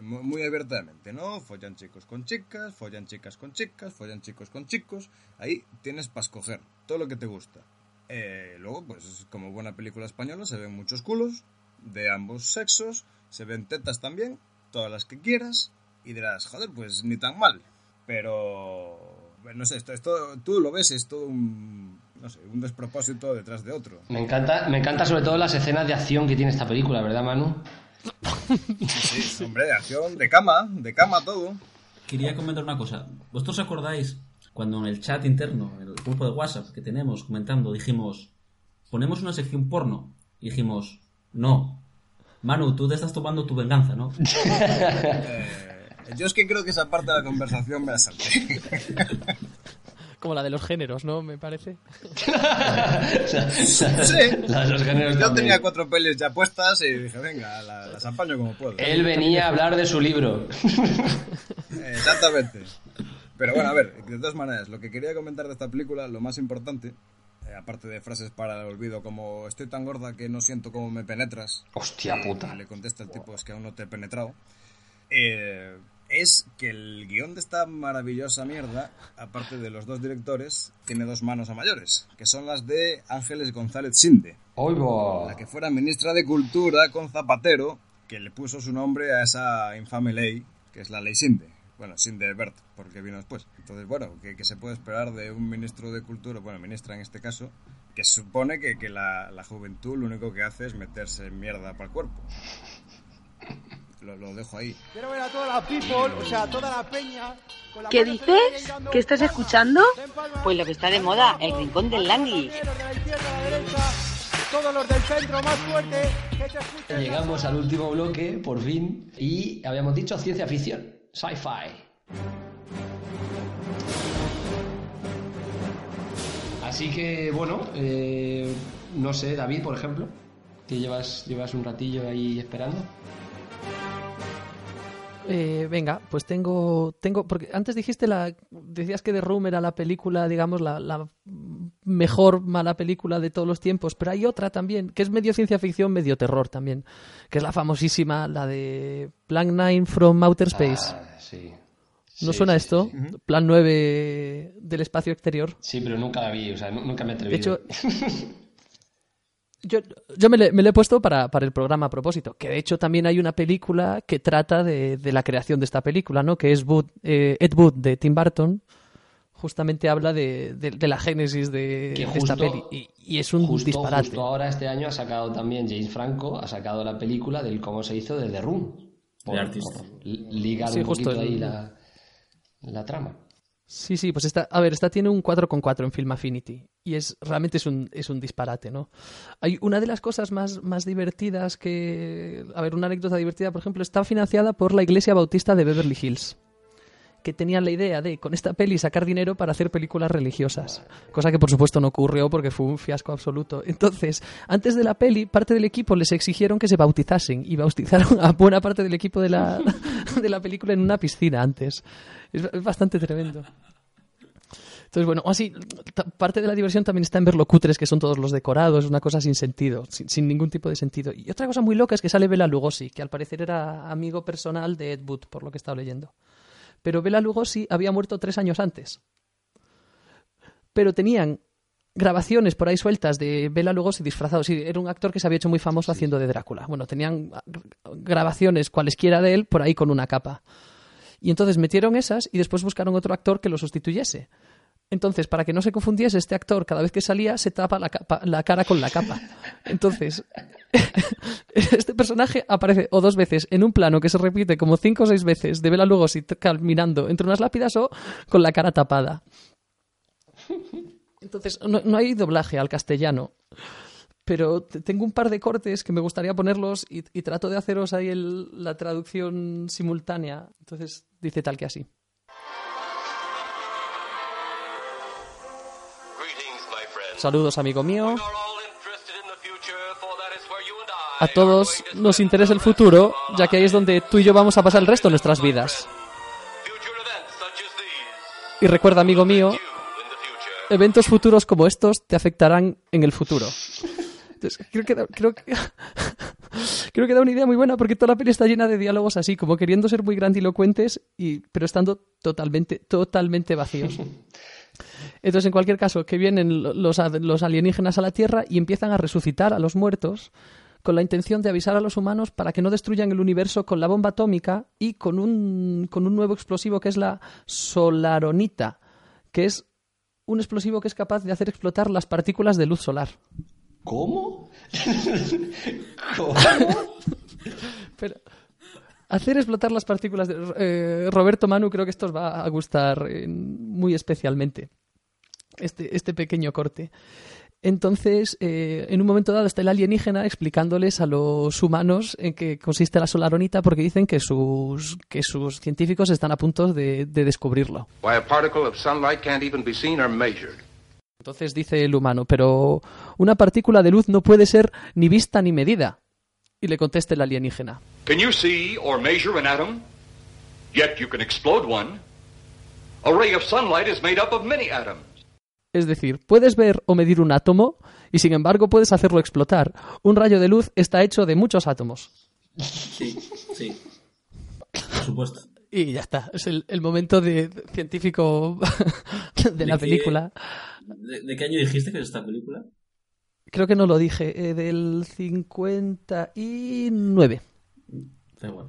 mu- muy abiertamente, ¿no? Follan chicos con chicas, follan chicas con chicas, follan chicos con chicos. Ahí tienes para escoger todo lo que te gusta. Eh, luego, pues como buena película española, se ven muchos culos de ambos sexos, se ven tetas también, todas las que quieras, y dirás, joder, pues ni tan mal. Pero, no sé, esto, esto tú lo ves, es todo un, no sé, un despropósito detrás de otro. Me encanta, me encanta sobre todo las escenas de acción que tiene esta película, ¿verdad, Manu? Sí, sí, hombre, de acción, de cama, de cama todo. Quería comentar una cosa. ¿Vosotros acordáis cuando en el chat interno, en el grupo de WhatsApp que tenemos comentando, dijimos, ponemos una sección porno? Y dijimos, no. Manu, tú te estás tomando tu venganza, ¿no? Eh, yo es que creo que esa parte de la conversación me la salté. Como la de los géneros, ¿no? Me parece. Sí, La de los géneros yo también. tenía cuatro pelis ya puestas y dije, venga, la- las apaño como puedo. Él venía a hablar de su libro. Exactamente. Pero bueno, a ver, de todas maneras, lo que quería comentar de esta película, lo más importante, eh, aparte de frases para el olvido como estoy tan gorda que no siento cómo me penetras. Hostia puta. le contesta el tipo, es que aún no te he penetrado. Eh, es que el guion de esta maravillosa mierda, aparte de los dos directores, tiene dos manos a mayores, que son las de Ángeles González Sinde. La que fuera ministra de Cultura con Zapatero, que le puso su nombre a esa infame ley, que es la ley Sinde. Bueno, Sinde Bert, porque vino después. Entonces, bueno, ¿qué, se puede esperar de un ministro de Cultura, bueno, ministra en este caso, que supone que, que la, la juventud lo único que hace es meterse mierda para el cuerpo? Lo, dejo ahí. Quiero ver a toda la people, o sea, toda la peña. ¿Qué dices? ¿Qué estás escuchando? Pues lo que está de moda, el rincón del Langui. Todos los del centro más fuerte. Llegamos al último bloque, por fin, y habíamos dicho ciencia ficción, sci-fi. Así que, bueno, eh, no sé, David, por ejemplo, que llevas, llevas un ratillo ahí esperando. Eh, venga, pues tengo, tengo, porque antes dijiste la, decías que The Room era la película, digamos, la, mejor mala película de todos los tiempos, pero hay otra también, que es medio ciencia ficción, medio terror también, que es la famosísima, la de Plan 9 from Outer Space. Ah, sí. ¿No suena esto? Plan 9 del espacio exterior. Sí, pero nunca la vi, o sea, nunca me he atrevido. De hecho, Yo, yo me, le, me, he puesto para, para, el programa a propósito, que de hecho también hay una película que trata de, de la creación de esta película, ¿no? Que es eh, Ed Wood de Tim Burton. Justamente habla de, de, la génesis de, esta peli. Y, es un disparate. Justo ahora este año ha sacado también James Franco, ha sacado la película del cómo se hizo de The Room. de artista. ligar un poquito ahí la, la trama. Sí, sí, pues esta, a ver, esta tiene un 4,4 en Film Affinity y es realmente es un, es un disparate, ¿no? Hay una de las cosas más, más divertidas que, a ver, una anécdota divertida, por ejemplo, está financiada por la Iglesia Bautista de Beverly Hills, que tenían la idea de con esta peli sacar dinero para hacer películas religiosas, cosa que por supuesto no ocurrió porque fue un fiasco absoluto. Entonces, antes de la peli, parte del equipo les exigieron que se bautizasen y bautizaron a buena parte del equipo de la, de la película en una piscina antes. Es, bastante tremendo. Entonces, bueno, así, parte de la diversión también está en ver lo cutres que son todos los decorados, una cosa sin sentido, sin, ningún tipo de sentido. Y otra cosa muy loca es que sale Bela Lugosi, que al parecer era amigo personal de Ed Wood, por lo que he estado leyendo. Pero Bela Lugosi había muerto tres años antes. Pero tenían grabaciones por ahí sueltas de Bela Lugosi disfrazado. Sí, era un actor que se había hecho muy famoso haciendo de Drácula. Bueno, tenían grabaciones cualesquiera de él por ahí con una capa. Y entonces metieron esas y después buscaron otro actor que lo sustituyese. Entonces, para que no se confundiese, este actor cada vez que salía se tapa la, cara con la capa. Entonces, este personaje aparece o dos veces en un plano que se repite como cinco o seis veces de Bela Lugosi caminando entre unas lápidas o con la cara tapada. Entonces, no hay doblaje al castellano pero tengo un par de cortes que me gustaría ponerlos y, trato de haceros ahí la traducción simultánea. Entonces dice tal que así. Saludos, amigo mío. A todos nos interesa el futuro, ya que ahí es donde tú y yo vamos a pasar el resto de nuestras vidas. Y recuerda, amigo mío, eventos futuros como estos te afectarán en el futuro creo que, da, creo, que, creo que da una idea muy buena porque toda la peli está llena de diálogos así, como queriendo ser muy grandilocuentes, y, pero estando totalmente, totalmente vacíos. Entonces, en cualquier caso, que vienen los, los alienígenas a la Tierra y empiezan a resucitar a los muertos con la intención de avisar a los humanos para que no destruyan el universo con la bomba atómica y con un, con un nuevo explosivo que es la solaronita, que es un explosivo que es capaz de hacer explotar las partículas de luz solar. ¿Cómo? ¿Cómo? Pero hacer explotar las partículas de eh, Roberto Manu creo que esto os va a gustar eh, muy especialmente este, este pequeño corte entonces eh, en un momento dado está el alienígena explicándoles a los humanos en qué consiste la solaronita porque dicen que sus que sus científicos están a punto de, de descubrirlo Why a particle of sunlight can't even be seen or measured. Entonces dice el humano, pero una partícula de luz no puede ser ni vista ni medida. Y le contesta el alienígena. Can you see or measure an atom? Yet you can explode one. A ray of sunlight is made up of many atoms. Es decir, puedes ver o medir un átomo y sin embargo puedes hacerlo explotar. Un rayo de luz está hecho de muchos átomos. Sí, sí. Por supuesto. Y ya está. Es el, el momento de científico de la qué- película. ¿De, de qué año dijiste que es esta película? Creo que no lo dije. eh, del 59. Da igual.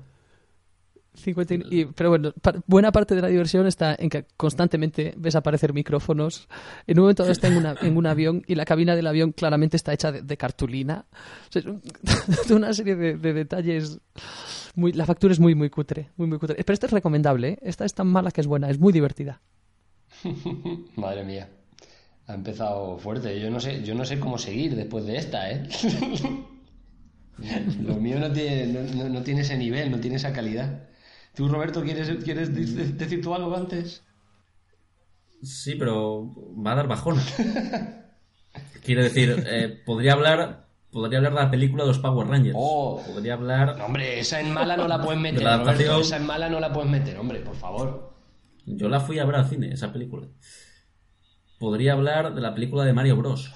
50 y- y- pero bueno, buena parte de la diversión está en que constantemente ves aparecer micrófonos. En un momento dado está en, una- en un avión y la cabina del avión claramente está hecha de, de cartulina. O sea, una serie de, de detalles. Muy, la factura es muy, muy cutre, muy, muy cutre. Pero esta es recomendable, ¿eh? Esta es tan mala que es buena, es muy divertida. Madre mía. Ha empezado fuerte. Yo no sé, yo no sé cómo seguir después de esta, ¿eh? Lo mío no tiene, no- no tiene ese nivel, no tiene esa calidad. ¿Tú, Roberto, quieres, quieres de- decir tú algo antes? Sí, pero va a dar bajón. Quiero decir, eh, podría hablar podría hablar de la película de los Power Rangers. podría hablar... No, hombre, esa en mala no la puedes meter, la Roberto. Esa en mala no la puedes meter, hombre, por favor. Yo la fui a ver al cine, esa película. Podría hablar de la película de Mario Bros.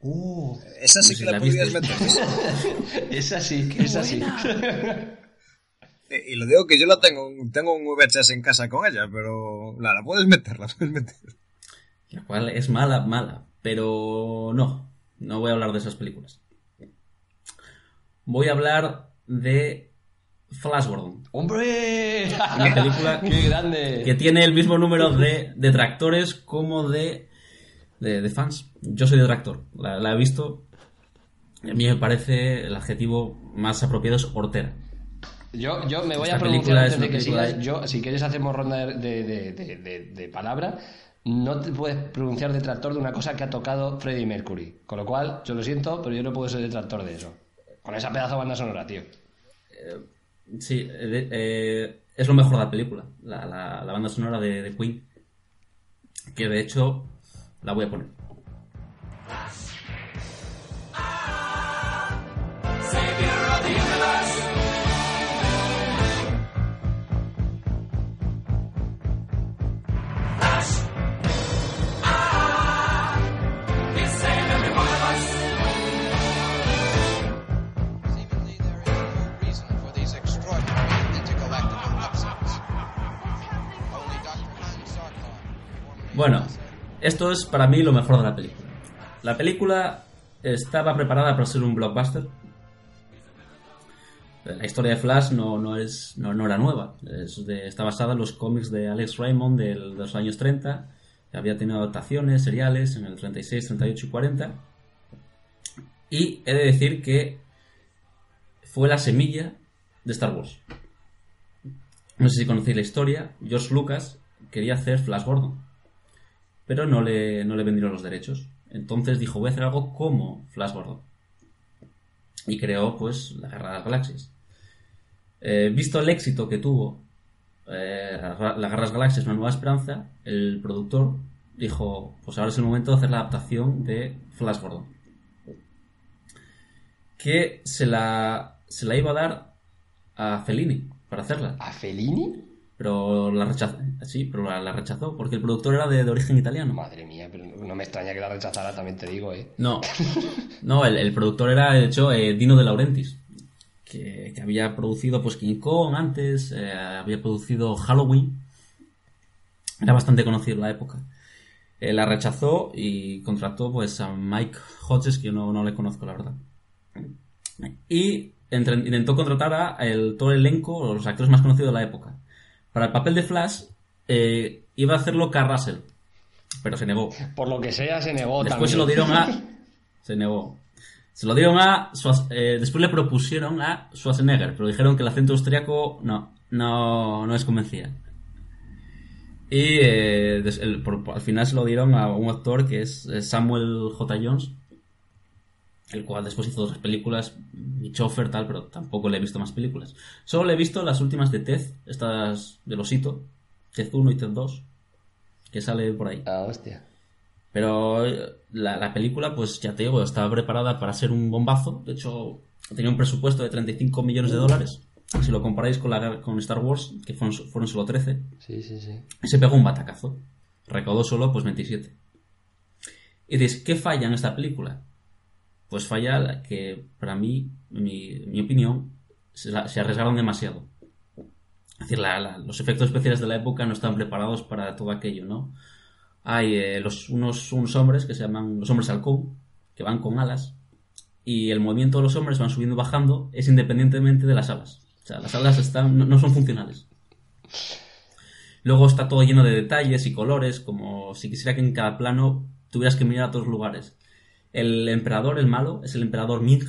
Uh, Esa sí No sé que si la la podrías meter. esa sí, esa sí. Eh, Y lo digo que yo la tengo, tengo un VHS en casa con ella, pero la, la puedes meter, la puedes meter. La cual es mala, mala. Pero no, no voy a hablar de esas películas. Voy a hablar de Flash Gordon. ¡Hombre! Una película ¡Qué grande! que tiene el mismo número de detractores como de, de, de fans. Yo soy detractor, la, la he visto. y A mí me parece el adjetivo más apropiado es hortera. Yo, yo me voy Esta a pronunciar es antes de que sigas. Yo, si quieres, hacemos ronda de, de, de, de, palabra. No te puedes pronunciar detractor de una cosa que ha tocado Freddie Mercury. Con lo cual, yo lo siento, pero yo no puedo ser detractor de eso. Con esa pedazo de banda sonora, tío. Sí, eh, eh, es lo mejor de la película, la, la- la banda sonora de, de Queen. Que de hecho la voy a poner. Bueno, esto es para mí lo mejor de la película. La película estaba preparada para ser un blockbuster. La historia de Flash no, es, no, era nueva. Está basada en los cómics de Alex Raymond de los años 30. Había tenido adaptaciones, seriales en el 36, 38 y 40. Y he de decir que fue la semilla de Star Wars. No sé si conocéis la historia. George Lucas quería hacer Flash Gordon pero no le, no le vendieron los derechos. Entonces dijo, voy a hacer algo como Flash Gordon. Y creó, pues, la Guerra de las Galaxias. Eh, visto el éxito que tuvo eh, la Guerra de las Galaxias, Una Nueva Esperanza, el productor dijo, pues ahora es el momento de hacer la adaptación de Flash Gordon. Que se la, se la iba a dar a Fellini para hacerla. ¿A Fellini? Pero la rechazó, sí, pero la, la rechazó porque el productor era de, de origen italiano. Madre mía, pero no me extraña que la rechazara, también te digo, ¿eh? No, no, el, el productor era, de hecho, eh, Dino de Laurentiis, que, que había producido pues King Kong antes, eh, había producido Halloween, era bastante conocido en la época. Eh, la rechazó y contrató pues a Mike Hodges, que yo no, no le conozco, la verdad. Y entre- intentó contratar a el, todo el elenco, los actores más conocidos de la época. Para el papel de Flash, eh, iba a hacerlo Carl Russell, pero se negó. Por lo que sea, se negó Después se lo dieron a. Se negó. Se lo dieron a. Eh, después le propusieron a Schwarzenegger, pero dijeron que el acento austriaco no, no, no les convencía. Y eh, des- el- por- al final se lo dieron a un actor que es Samuel J. Jones, el cual después hizo otras películas, y Chofer, tal, pero tampoco le he visto más películas. Solo le he visto las últimas de Ted, estas del osito, Ted 1 y Ted 2, que sale por ahí. Ah, hostia. Pero eh, la, la película, pues ya te digo, estaba preparada para ser un bombazo. De hecho, tenía un presupuesto de 35 millones de dólares. Si lo comparáis con, la, con Star Wars, que fueron, fueron solo 13, Sí, sí, sí. y se pegó un batacazo. Recaudó solo pues 27. Y dices, ¿qué falla en esta película? Pues falla la que, para mí, mi, mi opinión, se, arriesgaron demasiado. Es decir, la- los efectos especiales de la época no estaban preparados para todo aquello, ¿no? Hay eh, unos, unos hombres que se llaman los hombres halcón, que van con alas, y el movimiento de los hombres van subiendo y bajando es independientemente de las alas. O sea, las alas están, no, no son funcionales. Luego está todo lleno de detalles y colores, como si quisiera que en cada plano tuvieras que mirar a otros lugares. El emperador, el malo, es el emperador Ming,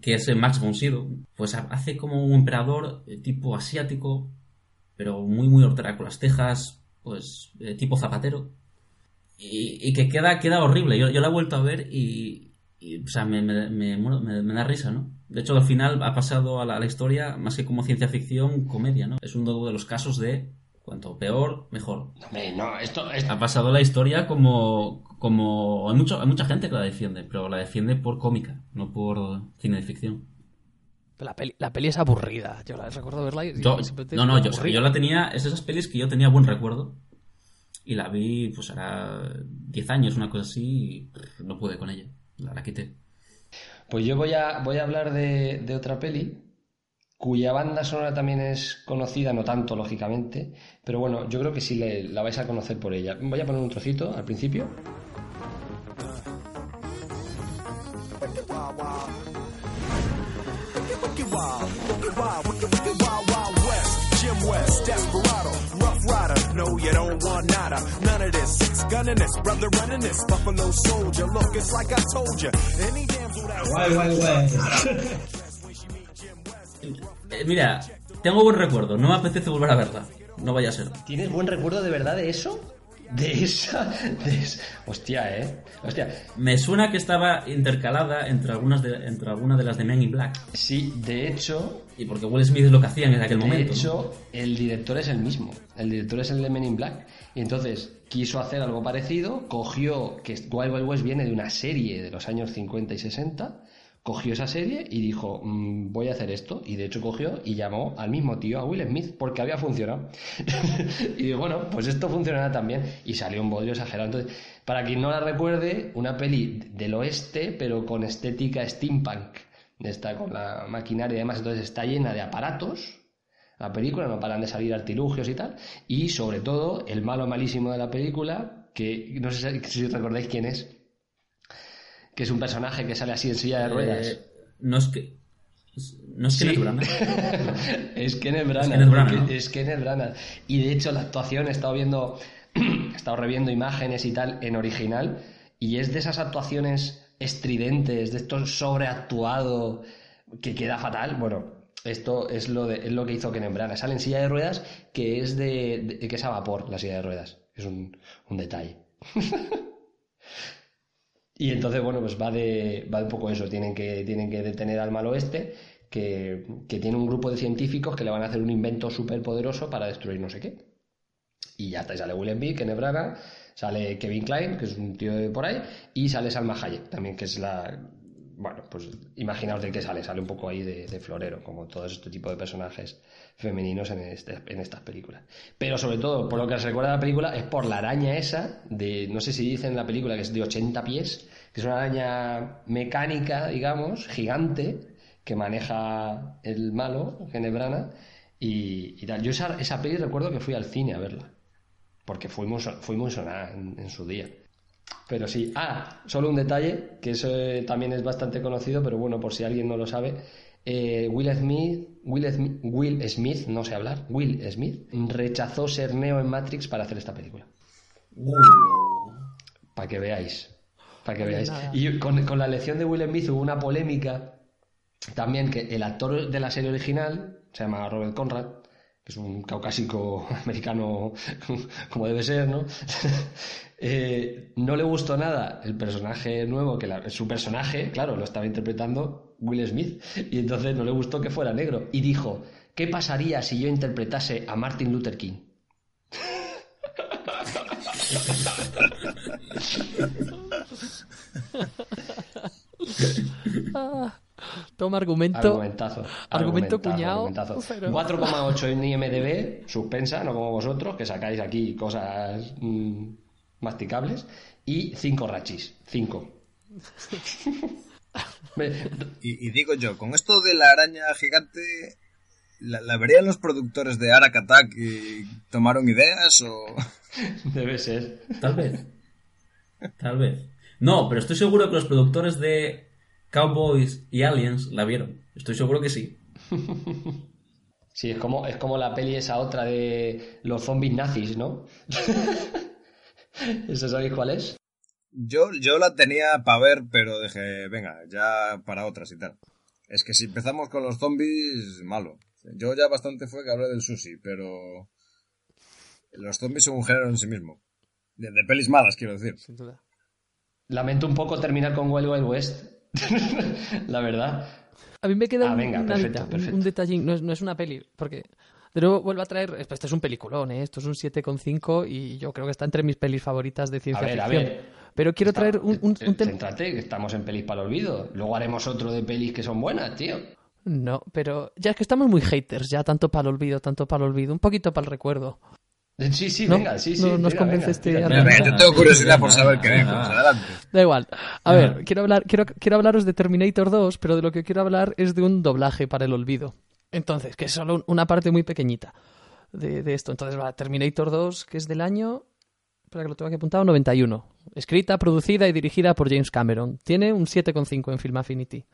que es Max von Sydow. Pues ha- hace como un emperador eh, tipo asiático, pero muy, muy hortera, con las tejas, pues, eh, tipo zapatero. Y, y que queda, queda horrible. Yo, yo la he vuelto a ver y, y, o sea, me, me- me da risa, ¿no? De hecho, al final ha pasado a la, a la historia, más que como ciencia ficción, comedia, ¿no? Es uno de los casos de cuanto peor, mejor. Hombre, no, esto, Ha pasado la historia como, como hay, mucho, hay mucha gente que la defiende, pero la defiende por cómica, no por cine de ficción. La peli, la peli es aburrida. Yo la recuerdo verla y Yo- no, no, yo, o sea, aburrida. yo la tenía, es esas pelis que yo tenía buen recuerdo y la vi, pues hará 10 años, una cosa así, y no pude con ella, la, la quité. Pues yo voy a, voy a hablar de, de otra peli cuya banda sonora también es conocida, no tanto lógicamente, pero bueno, yo creo que sí le- la vais a conocer por ella. Voy a poner un trocito al principio. Wicked wild, wicked wild, wicked, wicked wild, wild west. Jim West, Desperado, Rough Rider. No, you don't want nada. None of this. Six gunning this, brother running this. Buffalo soldier. Look, it's like I told you. Any damsel that. Guay, guay, guay. Eh, mira, tengo buen recuerdo, no me apetece volver a verla, no vaya a ser. ¿Tienes buen recuerdo de verdad de eso? De esa, de esa- Hostia, ¿eh? Hostia. Me suena que estaba intercalada entre algunas de, entre algunas de las de Men in Black. Sí, de hecho... Y porque Will Smith es lo que hacían en aquel de momento. ¿no? hecho, el director es el mismo. El director es el de Men in Black. Y entonces quiso hacer algo parecido, cogió que Wild Wild West viene de una serie de los años 50 y 60, cogió esa serie y dijo, "Mm, voy a hacer esto. Y de hecho cogió y llamó al mismo tío, a Will Smith, porque había funcionado. y digo, bueno, pues esto funcionará también. Y salió un bodrio exagerado. Entonces, para quien no la recuerde, una peli del oeste, pero con estética steampunk. Está con la maquinaria y demás, entonces está llena de aparatos. La película no paran de salir artilugios y tal. Y sobre todo, el malo malísimo de la película, que no sé si recordáis quién es, que es un personaje que sale así en silla de ruedas. Eh, no es que. No es. Kenneth Branagh. es Kenneth Branagh. Es Kenneth Branagh, es- ¿no? es Kenneth Branagh. Y de hecho la actuación he estado viendo, he estado reviendo imágenes y tal en original y es de esas actuaciones estridentes, de esto sobreactuado que queda fatal. Bueno, esto es lo, de, es lo que hizo Kenneth Branagh. Sale en silla de ruedas que es de, de- que es a vapor la silla de ruedas. Es un, un detalle. Y entonces, bueno, pues va de, va de un poco eso. Tienen que, tienen que detener al malo este, que, que tiene un grupo de científicos que le van a hacer un invento súper poderoso para destruir no sé qué. Y ya está, y sale Willem Beak, Kenneth Branagh, sale Kevin Klein, que es un tío de por ahí, y sale Salma Hayek también, que es la... Bueno, pues imaginaos de qué sale, sale un poco ahí de, florero, como todos este tipo de personajes femeninos en, este- en estas películas. Pero sobre todo, por lo que se recuerda la película, es por la araña esa, de, no sé si dicen en la película que es de 80 pies, que es una araña mecánica, digamos, gigante, que maneja el malo, Genebrana, y, y tal. Yo esa, esa peli recuerdo que fui al cine a verla, porque fue muy, fue muy sonada en su día. Pero sí, ah, solo un detalle, que eso eh, también es bastante conocido, pero bueno, por si alguien no lo sabe, eh, Will Smith, Will Smith, Will Smith, no sé hablar, Will Smith, rechazó ser Neo en Matrix para hacer esta película. Para que veáis, para que Oye, veáis. Y con, con la elección de Will Smith hubo una polémica también que el actor de la serie original se llama Robert Conrad, que es un caucásico americano como debe ser, ¿no? Eh, no le gustó nada el personaje nuevo, que la- su personaje, claro, lo estaba interpretando Will Smith, y entonces no le gustó que fuera negro. Y dijo, ¿qué pasaría si yo interpretase a Martin Luther King? Toma argumento. Argumentazo. Argumento cuñado. argumentazo. pero- 4,8 en IMDB, suspensa, no como vosotros, que sacáis aquí cosas mm, masticables. Y 5 rachis. 5. Y, y digo yo, con esto de la araña gigante, ¿La, la verían los productores de Arak Attack y tomaron ideas o...? Debe ser. Tal vez. Tal vez. No, pero estoy seguro que los productores de Cowboys y Aliens la vieron. Estoy seguro que sí. Sí, es como, es como la peli esa otra de los zombies nazis, ¿no? ¿Eso sabéis cuál es? Yo, yo la tenía para ver, pero dije, venga, ya para otras y tal. Es que si empezamos con los zombies, malo. Yo ya bastante fue que hablé del sushi, pero los zombies son un género en sí mismo. De, de pelis malas, quiero decir. Sin duda. Lamento un poco terminar con Wild Wild West. la verdad. A mí me queda Ah, un- venga, una- perfecto, un- perfecto. un detallín, no es, no es una peli, porque de nuevo vuelvo a traer, esto es un peliculón, ¿eh? esto es un 7,5 y yo creo que está entre mis pelis favoritas de A ciencia ver, a ficción. ver. Pero quiero traer un, un- un tema... Céntrate, que estamos en pelis para el olvido. Luego haremos otro de pelis que son buenas, tío. No, pero ya es que estamos muy haters, ya tanto para el olvido, tanto para el olvido, un poquito para el recuerdo. Sí, sí, ¿No? venga, sí, sí. No nos convence venga, este. Yo tengo curiosidad por saber qué vemos. Adelante. Da igual. A ver, quiero hablar, quiero, quiero hablaros de Terminator 2, pero de lo que quiero hablar es de un doblaje para el olvido. Entonces, que es solo un- una parte muy pequeñita de, de esto. Entonces va Terminator 2, que es del año. Espera que lo tengo aquí apuntado, 91. Escrita, producida y dirigida por James Cameron. Tiene un 7,5 en Film Affinity.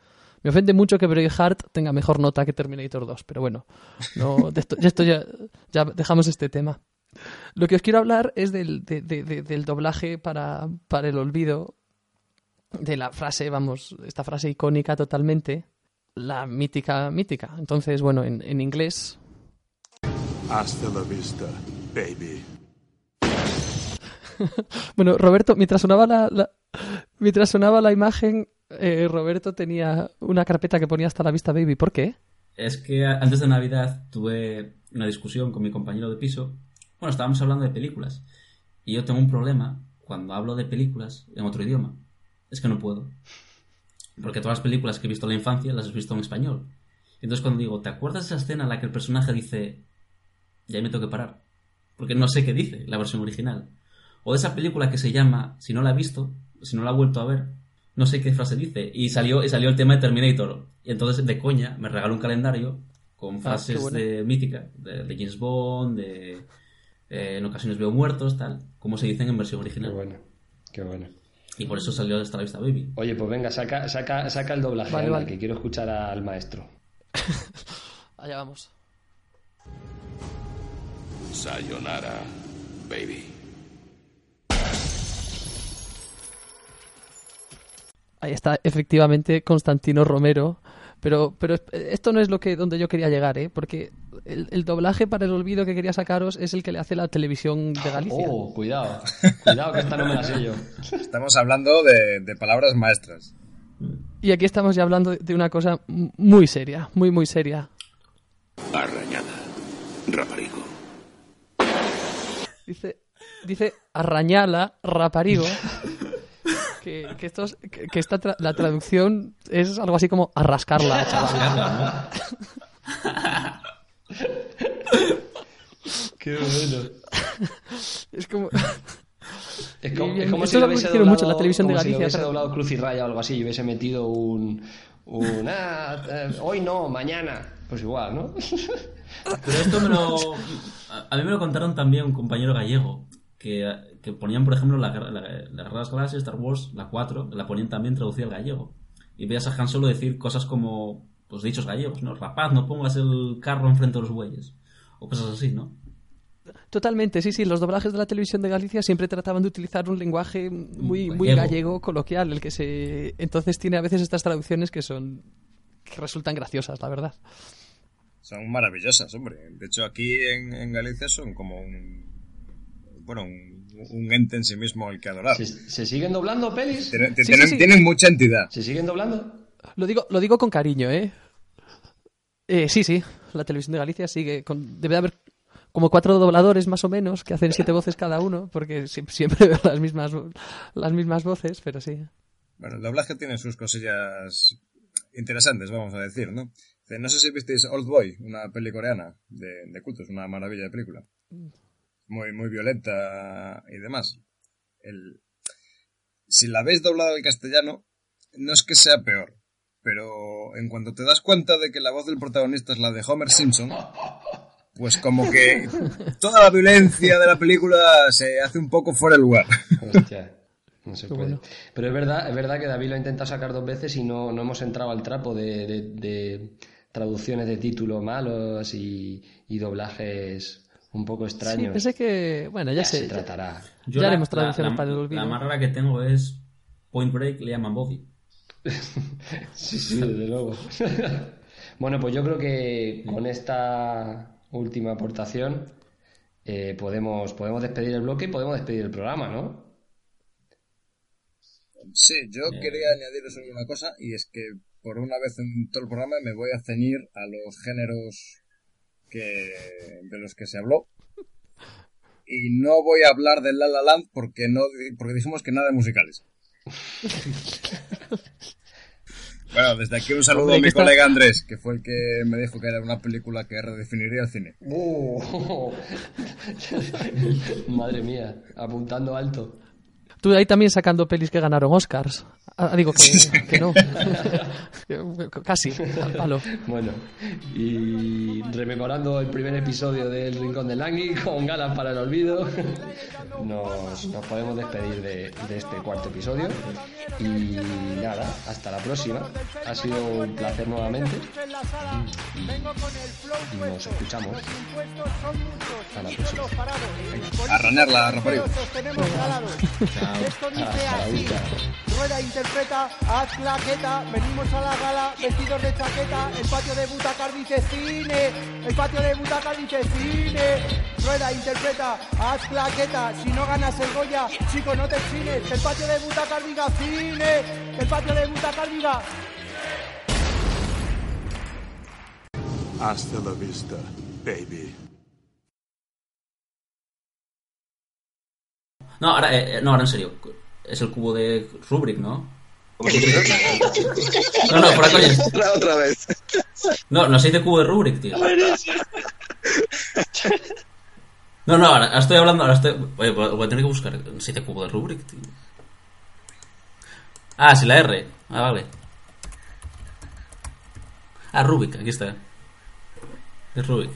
Me ofende mucho que Braveheart tenga mejor nota que Terminator 2, pero bueno, no, de esto, de esto ya, ya dejamos este tema. Lo que os quiero hablar es del, de- de- de- del doblaje para, para el olvido, de la frase, vamos, esta frase icónica totalmente, la mítica, mítica. Entonces, bueno, en, en inglés, Hasta la vista, baby. bueno, Roberto, mientras sonaba la, la- mientras sonaba la imagen, eh, Roberto tenía una carpeta que ponía hasta la vista, baby. ¿Por qué? Es que antes de Navidad tuve una discusión con mi compañero de piso. Bueno, estábamos hablando de películas. Y yo tengo un problema cuando hablo de películas en otro idioma. Es que no puedo. Porque todas las películas que he visto en la infancia las he visto en español. Entonces cuando digo, ¿te acuerdas de esa escena en la que el personaje dice, ya me tengo que parar? Porque no sé qué dice la versión original. O de esa película que se llama, si no la he visto, si no la he vuelto a ver, no sé qué frase dice. Y salió, y salió el tema de Terminator. Y entonces, de coña, me regaló un calendario con Ah, frases bueno. de mítica, de, de James Bond, de eh, en ocasiones veo muertos, tal, como se dicen en versión original. Qué bueno, qué bueno. Y por eso salió hasta la vista baby. Oye, pues venga, saca, saca, saca el doblaje, Vale, que quiero escuchar al maestro. Allá vamos. Sayonara, baby. Ahí está, efectivamente, Constantino Romero. Pero, pero esto no es lo que donde yo quería llegar, ¿eh? Porque el, el doblaje para el olvido que quería sacaros es el que le hace la televisión de Galicia. Oh, cuidado. Cuidado, que esta no me la sé yo. Estamos hablando de, de palabras maestras. Y aquí estamos ya hablando de- una cosa muy seria, muy, muy seria. Arrañada. Raparigo. Dice, dice arrañala, raparigo. Que, que, estos, que, que esta tra- la traducción es algo así como arrascarla, chaval. Qué bueno. Es como... Es como, Y es como esto si lo hubiese doblado, mucho en la televisión de como si Galicia, hubiese doblado Cruz y Raya o algo así y hubiese metido un... un ah, eh, hoy no, mañana. Pues igual, ¿no? Pero esto me lo. A, mí me lo contaron también un compañero gallego. Que, que ponían, por ejemplo, la, guerra- la, la Guerra de las Galaxias, Star Wars, la 4, la ponían también traducida al gallego. Y veías a Han Solo decir cosas como, pues dichos gallegos, ¿no? Rapaz, no pongas el carro enfrente de los bueyes. O cosas así, ¿no? Totalmente, sí, sí. Los doblajes de la televisión de Galicia siempre trataban de utilizar un lenguaje muy, muy Gallego. gallego, coloquial, el que se. Entonces tiene a veces estas traducciones que son. que resultan graciosas, la verdad. Son maravillosas, hombre. De hecho, aquí en, en Galicia son como un. Bueno, un, un ente en sí mismo al que adorar. ¿Se, se siguen doblando pelis? Tienen, Sí, tienen- sí, sí. tienen mucha entidad. ¿Se siguen doblando? Lo digo, lo digo con cariño, ¿eh? Eh, sí, sí. La televisión de Galicia sigue. Con... Debe de haber como cuatro dobladores más o menos que hacen siete voces cada uno, porque sie- siempre veo las mismas, las mismas voces, pero sí. Bueno, el doblaje tiene sus cosillas interesantes, vamos a decir, ¿no? No sé si visteis Old Boy, una peli coreana de, de culto, una maravilla de película. Muy, muy violenta y demás. El... Si la veis doblada al castellano, no es que sea peor, pero en cuanto te das cuenta de que la voz del protagonista es la de Homer Simpson, pues como que toda la violencia de la película se hace un poco fuera de lugar. Hostia, no se puede. Pero es verdad, es verdad que David lo ha intentado sacar dos veces y no, no hemos entrado al trapo de, de- de traducciones de título malos y, y doblajes un poco Sí, extraños. pensé que. Bueno, ya, Ya sé. se tratará. Yo ya la- haremos la- traducciones la- para el olvido. La más rara que tengo es Point Break, le llaman Bobby. Sí, sí, desde luego. bueno, pues yo creo que con esta última aportación eh, podemos, podemos despedir el bloque y podemos despedir el programa, ¿no? Sí, yo quería añadiros una cosa y es que por una vez en todo el programa me voy a ceñir a los géneros que de los que se habló y no voy a hablar de La La Land porque no porque dijimos que nada de musicales. Bueno, desde aquí un saludo a mi que está- colega Andrés, que fue el que me dijo que era una película que redefiniría el cine. Uh. Madre mía, apuntando alto. Tú ahí también sacando pelis que ganaron Oscars. Ah, digo que, que no. Casi, al palo. Bueno, y rememorando el primer episodio del Rincón del Langui con ganas para el olvido, nos, nos podemos despedir de, de este cuarto episodio. Y nada, hasta la próxima. Ha sido un placer nuevamente. Y nos escuchamos. Hasta la próxima. A Rafael. Calado. Esto dice Hasta la interpreta, haz claqueta, venimos a la gala vestidos de chaqueta, el patio de Butacar dice cine, el patio de Butacar dice cine. Rueda interpreta, haz claqueta, si no ganas el Goya, chico no te chines, el patio de Butacar diga cine, el patio de Butacar diga Hasta la vista, baby. No, ahora, eh, eh, no, ahora en serio. Es el cubo de Rubrik, ¿no? No, no, fuera coñas. Otra, otra vez. No, no se dice cubo de Rubrik, tío. No, no, ahora estoy hablando, ahora estoy... Oye, voy a tener que buscar. Se dice cubo de Rubrik, tío. Ah, sí, la R. Ah, vale. Ah, Rubik, aquí está. Es Rubik.